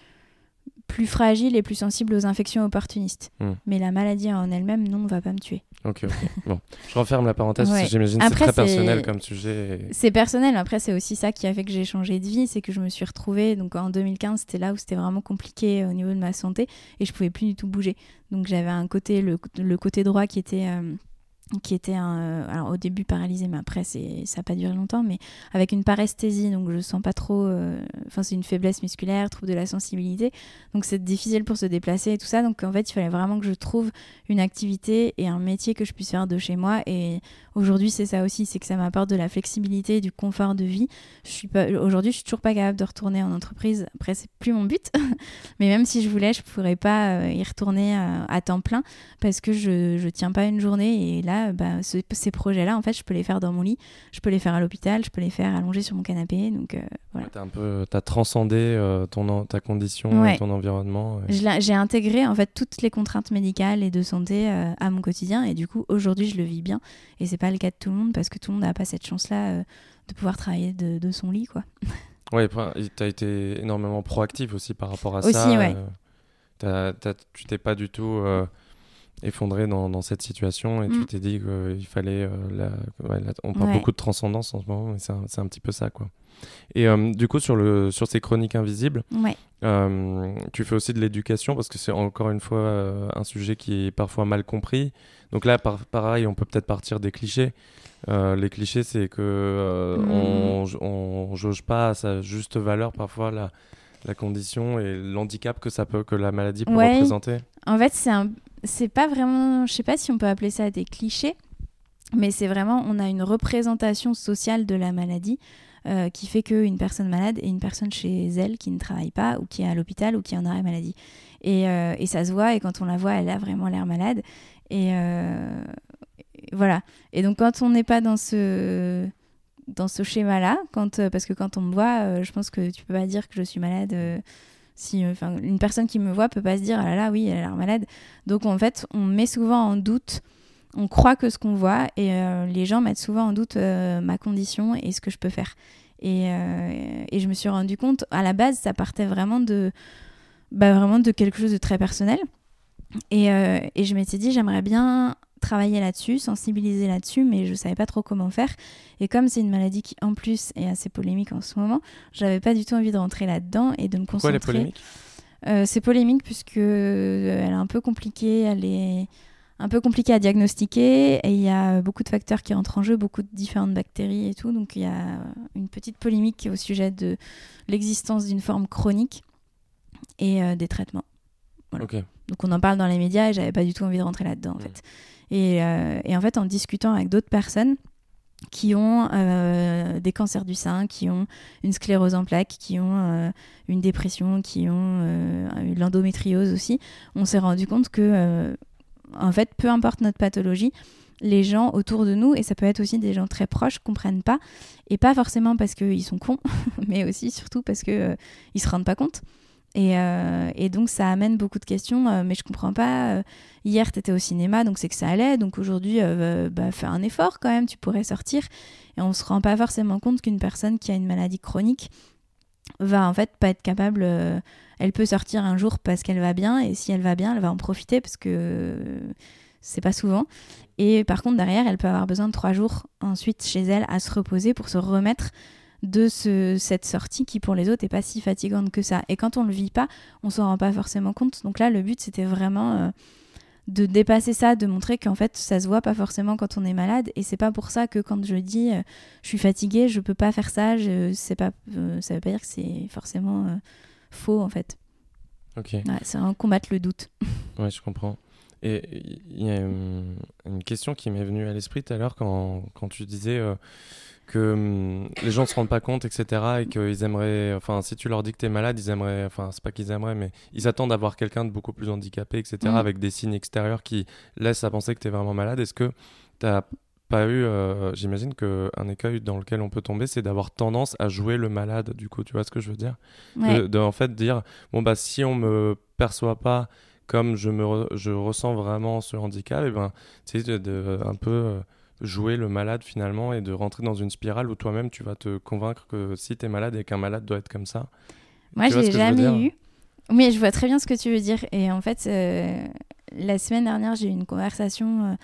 plus fragile et plus sensible aux infections opportunistes. Hmm. Mais la maladie en elle-même, non, ne va pas me tuer. Ok, ok. Bon, je referme la parenthèse, j'imagine c'est très personnel comme sujet. C'est personnel, après c'est aussi ça qui a fait que j'ai changé de vie, c'est que je me suis retrouvée, donc en 2015, c'était là où c'était vraiment compliqué au niveau de ma santé, et je pouvais plus du tout bouger. Donc j'avais un côté, le, côté droit qui était... Euh, qui était un, euh, alors au début paralysé mais après c'est ça n'a pas duré longtemps mais avec une paresthésie donc je sens pas trop euh, enfin c'est une faiblesse musculaire trouble de la sensibilité. Donc c'est difficile pour se déplacer et tout ça. Donc en fait il fallait vraiment que je trouve une activité et un métier que je puisse faire de chez moi. Et aujourd'hui c'est ça aussi c'est que ça m'apporte de la flexibilité et du confort de vie je suis pas aujourd'hui je suis toujours pas capable de retourner en entreprise après c'est plus mon but [LAUGHS] mais même si je voulais je pourrais pas euh, y retourner à temps plein parce que je je tiens pas une journée et là bah, ces projets-là, en fait, je peux les faire dans mon lit, je peux les faire à l'hôpital, je peux les faire allongés sur mon canapé. Donc, euh, voilà. un peu, as transcendé euh, ton, ta condition, et ton environnement. J'ai intégré en fait toutes les contraintes médicales et de santé euh, à mon quotidien, et du coup, aujourd'hui, je le vis bien. Et c'est pas le cas de tout le monde parce que tout le monde n'a pas cette chance-là de pouvoir travailler de, de, son lit, quoi. [LAUGHS] Ouais, tu as été énormément proactif aussi par rapport à aussi, ça. Ouais. tu t'es pas du tout effondré dans, dans, cette situation et tu mm. t'es dit qu'il fallait. Euh, on parle beaucoup de transcendance en ce moment, mais c'est un, un, petit peu ça, quoi. Et euh, du coup, sur, le, sur ces chroniques invisibles, euh, tu fais aussi de l'éducation parce que c'est encore une fois un sujet qui est parfois mal compris. Donc là, pareil, on peut peut-être partir des clichés. les clichés, c'est que mm. on, on, jauge pas à sa juste valeur parfois la, la condition et l'handicap que ça peut, que la maladie peut représenter. En fait, c'est un, c'est pas vraiment, je sais pas si on peut appeler ça des clichés, mais c'est vraiment, on a une représentation sociale de la maladie euh, qui fait qu'une personne malade est une personne chez elle qui ne travaille pas ou qui est à l'hôpital ou qui est en arrêt maladie. Et, euh, et, ça se voit, et quand on la voit, elle a vraiment l'air malade. Et euh, voilà. Et donc, quand on n'est pas dans ce dans ce schéma-là, quand parce que quand on me voit, je pense que tu peux pas dire que je suis malade si, une personne qui me voit peut pas se dire ah là là oui elle a l'air malade. Donc en fait on met souvent en doute on croit que ce qu'on voit et les gens mettent souvent en doute ma condition et ce que je peux faire. Et, et, je me suis rendu compte, à la base, ça partait vraiment de, bah, vraiment de quelque chose de très personnel. Et, et je m'étais dit, j'aimerais bien travailler là-dessus, sensibiliser là-dessus, mais je savais pas trop comment faire. Et comme c'est une maladie qui, en plus, est assez polémique en ce moment, j'avais pas du tout envie de rentrer là-dedans et de me concentrer. Pourquoi polémique? Euh, C'est polémique puisque euh, elle est un peu compliquée, elle est un peu compliquée à diagnostiquer et il y a beaucoup de facteurs qui rentrent en jeu, beaucoup de différentes bactéries et tout. Donc il y a une petite polémique au sujet de l'existence d'une forme chronique et euh, des traitements. Donc on en parle dans les médias et j'avais pas du tout envie de rentrer là-dedans en fait. Euh, et, en fait, en discutant avec d'autres personnes qui ont euh, des cancers du sein, qui ont une sclérose en plaques, qui ont une dépression, qui ont l'endométriose aussi, on s'est rendu compte que, en fait, peu importe notre pathologie, les gens autour de nous, et ça peut être aussi des gens très proches, comprennent pas, et pas forcément parce qu'ils sont cons, [LAUGHS] mais aussi surtout parce qu'ils ne se rendent pas compte. Euh, et, donc ça amène beaucoup de questions, euh, mais je comprends pas. Euh, hier, tu étais au cinéma, donc c'est que ça allait. Donc aujourd'hui, bah, fais un effort quand même, tu pourrais sortir. Et on se rend pas forcément compte qu'une personne qui a une maladie chronique va en fait pas être capable. Elle peut sortir un jour parce qu'elle va bien, et si elle va bien, elle va en profiter parce que c'est pas souvent. Et par contre, derrière, elle peut avoir besoin de trois jours ensuite chez elle à se reposer pour se remettre de ce, cette sortie qui pour les autres n'est pas si fatigante que ça. Et quand on le vit pas, on s'en rend pas forcément compte. Donc là, le but c'était vraiment euh, de dépasser ça, de montrer qu'en fait ça se voit pas forcément quand on est malade. Et c'est pas pour ça que quand je dis euh, je suis fatiguée, je peux pas faire ça. Je, pas, euh, ça veut pas dire que c'est forcément faux en fait. Ok. c'est un combattre le doute. [LAUGHS] ouais, je comprends. Et il y a une, question qui m'est venue à l'esprit tout à l'heure quand, quand tu disais que hum, les gens ne se rendent pas compte, etc. Et qu'ils aimeraient, enfin, si tu leur dis que tu es malade, ils aimeraient, enfin, c'est pas qu'ils aimeraient, mais ils attendent d'avoir quelqu'un de beaucoup plus handicapé, etc. Mm. Avec des signes extérieurs qui laissent à penser que tu es vraiment malade. Est-ce que tu pas eu, euh, j'imagine qu'un écueil dans lequel on peut tomber, c'est d'avoir tendance à jouer le malade, du coup, tu vois ce que je veux dire? De, en fait dire, bon, bah, si on me perçoit pas comme je, me je ressens vraiment ce handicap, et eh ben, tu sais, de, un peu. Euh, jouer le malade finalement et de rentrer dans une spirale où toi-même tu vas te convaincre que si tu es malade et qu'un malade doit être comme ça. Moi, je l'ai jamais eu. Mais je vois très bien ce que tu veux dire. Et en fait, euh, la semaine dernière, j'ai eu une conversation euh,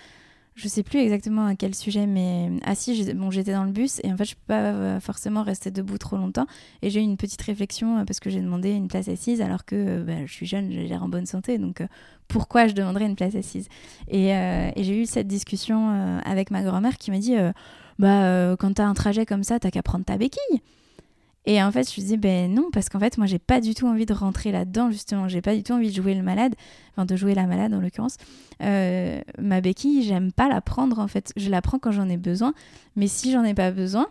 je sais plus exactement à quel sujet, mais assis, bon, j'étais dans le bus et en fait, je peux pas euh, forcément rester debout trop longtemps. Et j'ai eu une petite réflexion euh, parce que j'ai demandé une place assise alors que euh, bah, je suis jeune, j'ai l'air en bonne santé, donc pourquoi je demanderais une place assise? Et, j'ai eu cette discussion avec ma grand-mère qui m'a dit bah, quand tu as un trajet comme ça, t'as qu'à prendre ta béquille. Et en fait, je me dis, ben non, parce qu'en fait, moi, j'ai pas du tout envie de rentrer là-dedans, justement. J'ai pas du tout envie de jouer le malade, enfin, de jouer la malade en l'occurrence. Euh, ma béquille, j'aime pas la prendre, en fait. Je la prends quand j'en ai besoin. Mais si j'en ai pas besoin,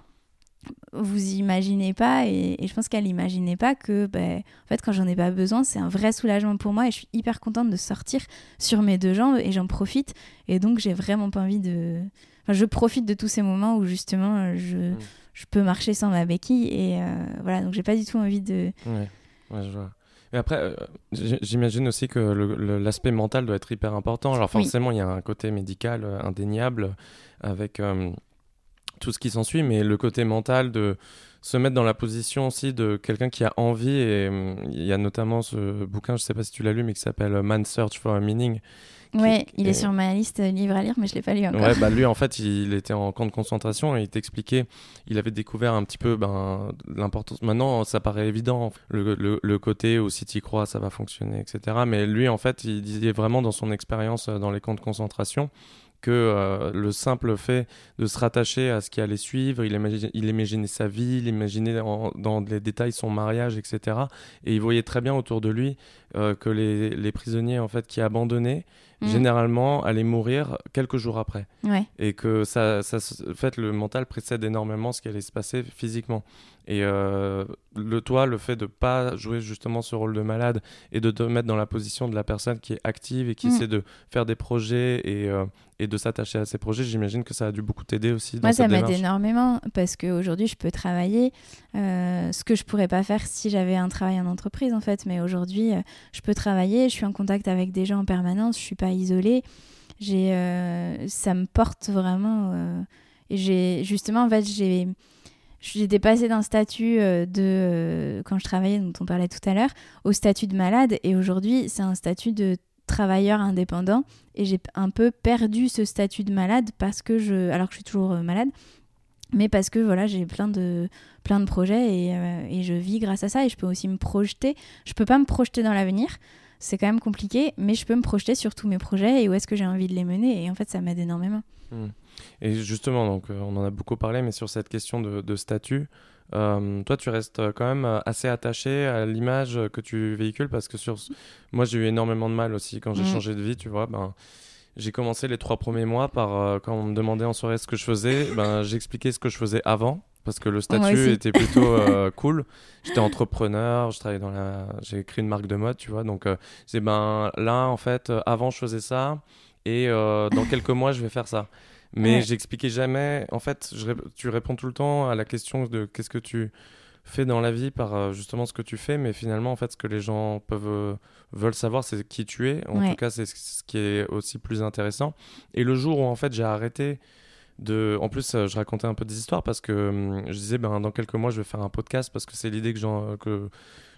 vous imaginez pas, et, je pense qu'elle n'imaginait pas que, ben, en fait, quand j'en ai pas besoin, c'est un vrai soulagement pour moi et je suis hyper contente de sortir sur mes deux jambes et j'en profite. Et donc, j'ai vraiment pas envie de. Enfin, je profite de tous ces moments où justement, je. Mm je peux marcher sans ma béquille et euh, voilà donc j'ai pas du tout envie de ouais, ouais je vois. Et après euh, j'imagine aussi que l'aspect mental doit être hyper important. Alors forcément il y a un côté médical euh, indéniable avec tout ce qui s'ensuit mais le côté mental de se mettre dans la position aussi de quelqu'un qui a envie et il y a notamment ce bouquin je sais pas si tu l'as lu mais qui s'appelle Man Search for a Meaning Ouais, il est sur ma liste livre à lire, mais je l'ai pas lu encore. Ouais, bah lui, en fait, il était en camp de concentration et il t'expliquait, il avait découvert un petit peu ben, l'importance. Maintenant, ça paraît évident, le, le, côté où si tu y crois, ça va fonctionner, etc. Mais lui, en fait, il disait vraiment dans son expérience euh, dans les camps de concentration, que euh, le simple fait de se rattacher à ce qui allait suivre, il imaginait, il imaginait sa vie, il imaginait dans les détails son mariage, etc. Et il voyait très bien autour de lui euh, que les, les, prisonniers en fait qui abandonnaient mm. généralement allaient mourir quelques jours après. Et que ça, ça, en fait, le mental précède énormément ce qui allait se passer physiquement. Et euh, le toi, le fait de pas jouer justement ce rôle de malade et de te mettre dans la position de la personne qui est active et qui mm. essaie de faire des projets et, euh, et de s'attacher à ces projets, j'imagine que ça a dû beaucoup t'aider aussi. Dans Moi, ça m'aide énormément parce qu'aujourd'hui, je peux travailler euh, ce que je pourrais pas faire si j'avais un travail en entreprise en fait. Mais aujourd'hui, je peux travailler, je suis en contact avec des gens en permanence, je suis pas isolée. j'ai, ça me porte vraiment. Et j'ai justement, en fait, j'ai, j'étais passée d'un statut de quand je travaillais, dont on parlait tout à l'heure, au statut de malade. Et aujourd'hui, c'est un statut de travailleur indépendant. Et j'ai un peu perdu ce statut de malade parce que je, alors que je suis toujours malade, mais parce que voilà j'ai plein de plein de projets et, euh, je vis grâce à ça et je peux aussi me projeter je peux pas me projeter dans l'avenir c'est quand même compliqué mais je peux me projeter sur tous mes projets et où est-ce que j'ai envie de les mener et en fait ça m'aide énormément hmm. Et justement donc euh, on en a beaucoup parlé mais sur cette question de, de statut euh, toi, tu restes quand même assez attaché à l'image que tu véhicules parce que sur moi, j'ai eu énormément de mal aussi quand j'ai hmm. changé de vie, tu vois. Ben, j'ai commencé les trois premiers mois par, euh, quand on me demandait en soirée ce que je faisais, [COUGHS] ben, j'expliquais ce que je faisais avant, parce que le statut était plutôt [LAUGHS] euh, cool. J'étais entrepreneur, je travaillais dans la... j'ai créé une marque de mode, tu vois. Donc, euh, c'est ben là, en fait, avant, je faisais ça, et dans quelques mois, je vais faire ça. Mais j'expliquais jamais, en fait, je... tu réponds tout le temps à la question de qu'est-ce que tu fait dans la vie par euh, justement ce que tu fais, mais finalement, en fait, ce que les gens peuvent euh, veulent savoir, c'est qui tu es. En tout cas, c'est ce qui est aussi plus intéressant. Et le jour où en fait j'ai arrêté de, en plus, euh, je racontais un peu des histoires parce que hum, je disais, ben dans quelques mois, je vais faire un podcast parce que c'est l'idée que, que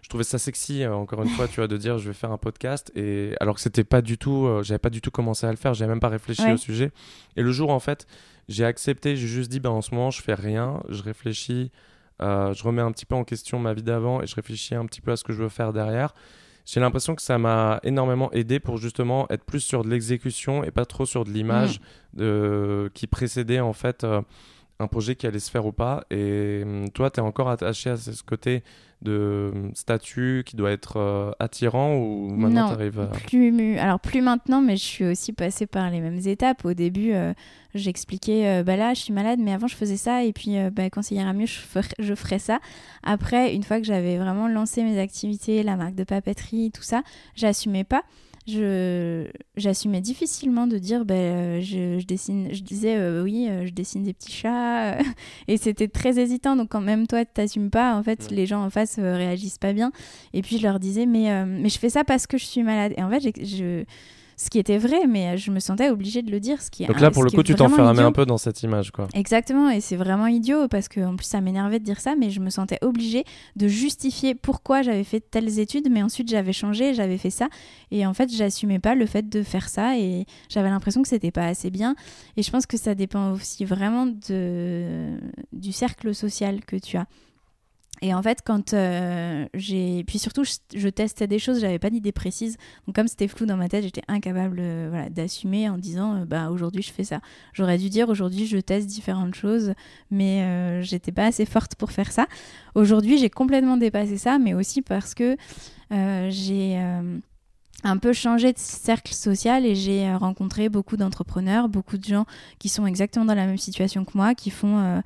je trouvais ça sexy. encore une fois, tu vois, de dire, je vais faire un podcast et alors que c'était pas du tout, j'avais pas du tout commencé à le faire, j'avais même pas réfléchi au sujet. Et le jour en fait, j'ai accepté, j'ai juste dit, ben en ce moment, je fais rien, je réfléchis euh, je remets un petit peu en question ma vie d'avant et je réfléchis un petit peu à ce que je veux faire derrière. J'ai l'impression que ça m'a énormément aidé pour justement être plus sur de l'exécution et pas trop sur de l'image mmh. qui précédait en fait euh, un projet qui allait se faire ou pas. Et hum, toi, tu es encore attaché à ce côté de hum, statut qui doit être euh, attirant ou maintenant tu arrives à... plus, Alors plus maintenant, mais je suis aussi passée par les mêmes étapes. Au début, euh, j'expliquais, euh, bah là, je suis malade, mais avant, je faisais ça. Et puis, bah, quand ça ira mieux, je ferai, je ferai ça. Après, une fois que j'avais vraiment lancé mes activités, la marque de papeterie, tout ça, j'assumais pas je j'assumais difficilement de dire ben je, je, dessine je disais euh, oui euh, je dessine des petits chats [LAUGHS] et c'était très hésitant. Donc quand même toi t'assumes pas en fait les gens en face réagissent pas bien. Et puis je leur disais mais mais je fais ça parce que je suis malade. Et en fait je ce qui était vrai, mais je me sentais obligée de le dire. Ce qui Donc là, pour le coup, tu t'enfermais un peu dans cette image, quoi. Exactement, et c'est vraiment idiot parce qu'en plus, ça m'énervait de dire ça, mais je me sentais obligée de justifier pourquoi j'avais fait telles études, mais ensuite j'avais changé, j'avais fait ça, et en fait, j'assumais pas le fait de faire ça, et j'avais l'impression que c'était pas assez bien. Et je pense que ça dépend aussi vraiment de... du cercle social que tu as. Et en fait, quand euh, j'ai. Puis surtout, je, testais des choses, j'avais pas d'idée précise. Donc, comme c'était flou dans ma tête, j'étais incapable euh, voilà, d'assumer en disant euh, bah, aujourd'hui, je fais ça. J'aurais dû dire aujourd'hui, je teste différentes choses, mais j'étais pas assez forte pour faire ça. Aujourd'hui, j'ai complètement dépassé ça, mais aussi parce que j'ai un peu changé de cercle social et j'ai rencontré beaucoup d'entrepreneurs, beaucoup de gens qui sont exactement dans la même situation que moi, qui font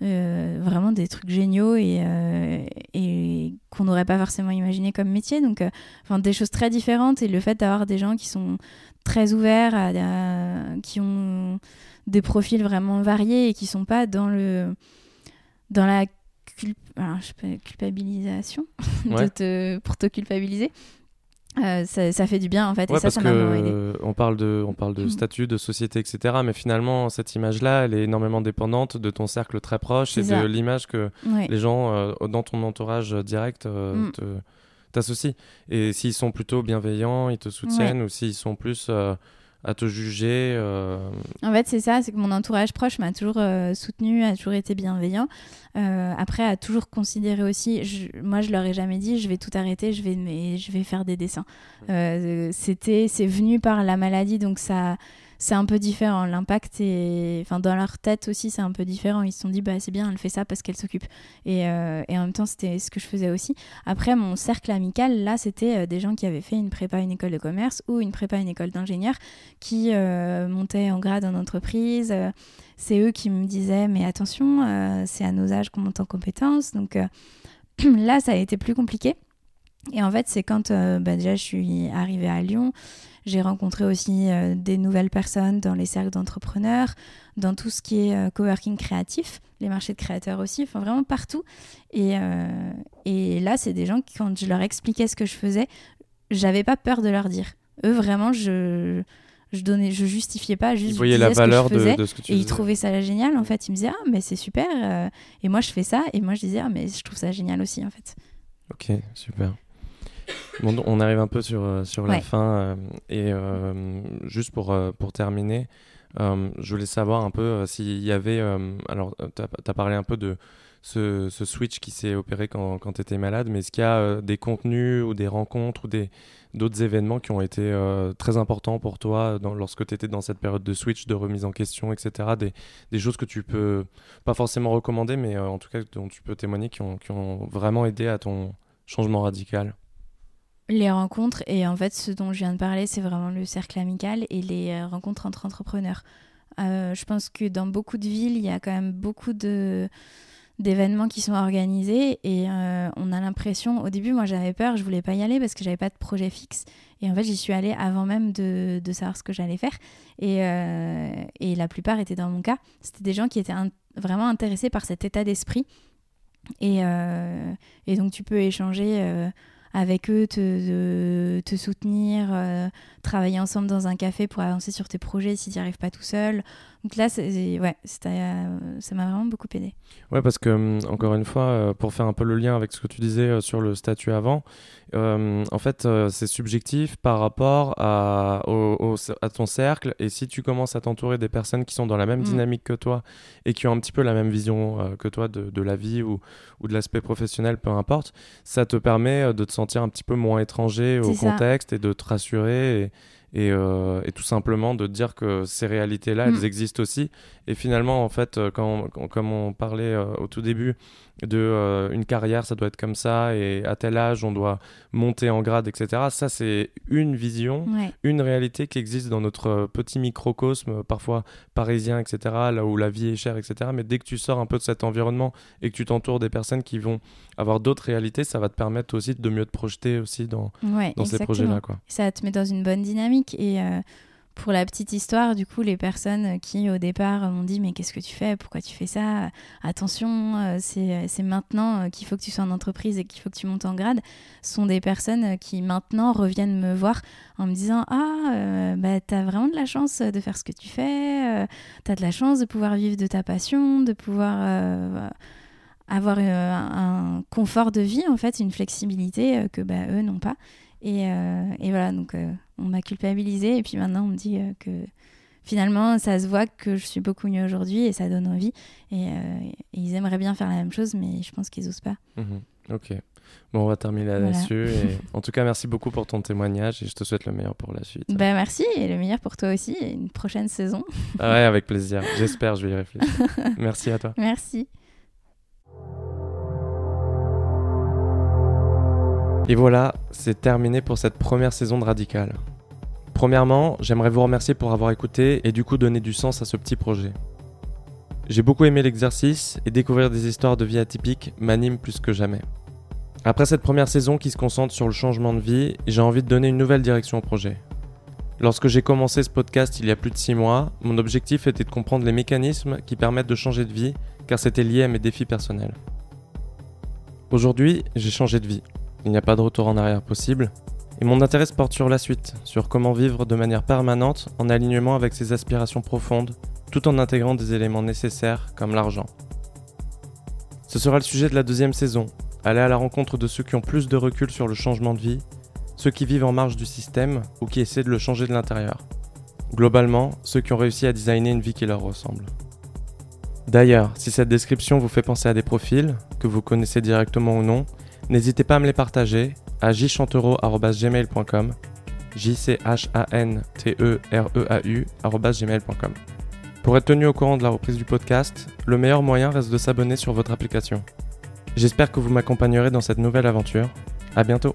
euh, vraiment des trucs géniaux et, euh, et qu'on n'aurait pas forcément imaginé comme métier. Donc, euh, enfin, des choses très différentes et le fait d'avoir des gens qui sont très ouverts, à, qui ont des profils vraiment variés et qui sont pas dans le dans la culpabilisation [LAUGHS] de pour te culpabiliser euh, ça, fait du bien en fait et ça, ça. On parle de, on parle de mm. statut, de société, etc. Mais finalement, cette image-là, elle est énormément dépendante de ton cercle très proche et de l'image que les gens euh, dans ton entourage direct euh, mm. t'associent. Et s'ils sont plutôt bienveillants, ils te soutiennent, ou s'ils sont plus à te juger. Euh. En fait, c'est ça, c'est que mon entourage proche m'a toujours euh, soutenu, a toujours été bienveillant. Euh, après, a toujours considéré aussi, moi je leur ai jamais dit, je vais tout arrêter, je vais, mais, je vais faire des dessins. Mmh. C'était, c'est venu par la maladie, donc ça c'est un peu différent. L'impact est. Enfin, dans leur tête aussi, c'est un peu différent. Ils se sont dit, bah, c'est bien, elle fait ça parce qu'elle s'occupe. Et, euh, et, en même temps, c'était ce que je faisais aussi. Après, mon cercle amical, là, c'était euh, des gens qui avaient fait une prépa, une école de commerce ou une prépa, une école d'ingénieur qui euh, montaient en grade en entreprise. c'est eux qui me disaient, mais attention, c'est à nos âges qu'on monte en compétences. Donc [CLEARS THROAT] là, ça a été plus compliqué. Et en fait, c'est quand bah, déjà je suis arrivée à Lyon, j'ai rencontré aussi euh, des nouvelles personnes dans les cercles d'entrepreneurs, dans tout ce qui est euh, coworking créatif, les marchés de créateurs aussi, enfin vraiment partout. Et, euh, et là, c'est des gens qui, quand je leur expliquais ce que je faisais, j'avais pas peur de leur dire. Eux, vraiment, je je donnais, je justifiais pas, juste. Il voyait la valeur de, de, ce que tu Et il trouvait ça génial, en fait. Il me disait, ah, mais c'est super. Euh, et moi, je fais ça. Et moi, je disais, ah, mais je trouve ça génial aussi, en fait. Ok, super. Bon, on arrive un peu sur, euh, sur la fin. et juste pour, pour terminer, je voulais savoir un peu s'il y avait. alors, tu as, parlé un peu de ce, switch qui s'est opéré quand, quand tu étais malade, mais est-ce qu'il y a euh, des contenus ou des rencontres ou des, d'autres événements qui ont été euh, très importants pour toi dans, lorsque tu étais dans cette période de switch, de remise en question, etc. Des, des choses que tu peux pas forcément recommander, mais euh, en tout cas dont tu peux témoigner qui ont, qui ont vraiment aidé à ton changement radical? Les rencontres, et en fait, ce dont je viens de parler, c'est vraiment le cercle amical et les rencontres entre entrepreneurs. je pense que dans beaucoup de villes, il y a quand même beaucoup de, d'événements qui sont organisés et euh, on a l'impression au début moi j'avais peur je voulais pas y aller parce que j'avais pas de projet fixe et en fait j'y suis allée avant même de, savoir ce que j'allais faire et, euh, et, la plupart étaient dans mon cas c'était des gens qui étaient vraiment intéressés par cet état d'esprit et, euh, et, donc tu peux échanger avec eux, te, te soutenir, travailler ensemble dans un café pour avancer sur tes projets si tu n'y arrives pas tout seul. Donc là, ouais, euh, ça m'a vraiment beaucoup aidé. Ouais, parce que, hum, encore une fois, euh, pour faire un peu le lien avec ce que tu disais euh, sur le statut avant, en fait, c'est subjectif par rapport à, à, ton cercle. Et si tu commences à t'entourer des personnes qui sont dans la même mm. dynamique que toi et qui ont un petit peu la même vision que toi de, de, la vie ou, ou de l'aspect professionnel, peu importe, ça te permet de te sentir un petit peu moins étranger au contexte et de te rassurer. Et, euh, et, tout simplement de dire que ces réalités-là, elles mm. existent aussi. Et finalement, en fait, euh, quand, comme on parlait euh, au tout début de une carrière, ça doit être comme ça, et à tel âge, on doit monter en grade, etc. Ça, c'est une vision, une réalité qui existe dans notre petit microcosme, parfois parisien, etc., là où la vie est chère, etc. Mais dès que tu sors un peu de cet environnement et que tu t'entoures des personnes qui vont avoir d'autres réalités, ça va te permettre aussi de mieux te projeter aussi dans, dans ces projets-là. Ça te met dans une bonne dynamique et euh, pour la petite histoire, du coup, les personnes qui au départ m'ont dit mais qu'est-ce que tu fais? Pourquoi tu fais ça? Attention, euh, c'est maintenant qu'il faut que tu sois en entreprise et qu'il faut que tu montes en grade, sont des personnes qui maintenant reviennent me voir en me disant ah euh, bah t'as vraiment de la chance de faire ce que tu fais, t'as de la chance de pouvoir vivre de ta passion, de pouvoir avoir un confort de vie en fait, une flexibilité que bah, eux n'ont pas. Et, et voilà donc on m'a culpabilisé et puis maintenant on me dit euh, que finalement ça se voit que je suis beaucoup mieux aujourd'hui et ça donne envie et, euh, ils aimeraient bien faire la même chose mais je pense qu'ils osent pas. Mhm. ok. Bon, on va terminer là-dessus. [LAUGHS] en tout cas, merci beaucoup pour ton témoignage et je te souhaite le meilleur pour la suite. Ben, merci et le meilleur pour toi aussi. une prochaine saison. ah ouais, avec plaisir. J'espère, je vais y réfléchir. [LAUGHS] merci à toi. Merci. Et voilà, c'est terminé pour cette première saison de Radical. Premièrement, j'aimerais vous remercier pour avoir écouté et du coup donné du sens à ce petit projet. J'ai beaucoup aimé l'exercice et découvrir des histoires de vie atypiques m'anime plus que jamais. Après cette première saison qui se concentre sur le changement de vie, j'ai envie de donner une nouvelle direction au projet. Lorsque j'ai commencé ce podcast il y a plus de 6 mois, mon objectif était de comprendre les mécanismes qui permettent de changer de vie, car c'était lié à mes défis personnels. Aujourd'hui, j'ai changé de vie il n'y a pas de retour en arrière possible. Et mon intérêt se porte sur la suite, sur comment vivre de manière permanente en alignement avec ses aspirations profondes, tout en intégrant des éléments nécessaires comme l'argent. Ce sera le sujet de la deuxième saison, aller à la rencontre de ceux qui ont plus de recul sur le changement de vie, ceux qui vivent en marge du système ou qui essaient de le changer de l'intérieur. Globalement, ceux qui ont réussi à designer une vie qui leur ressemble. D'ailleurs, si cette description vous fait penser à des profils, que vous connaissez directement ou non, N'hésitez pas à me les partager à jchantereau.gmail.com j h a n t e r e a u@gmail.com. Pour être tenu au courant de la reprise du podcast, le meilleur moyen reste de s'abonner sur votre application. J'espère que vous m'accompagnerez dans cette nouvelle aventure. À bientôt.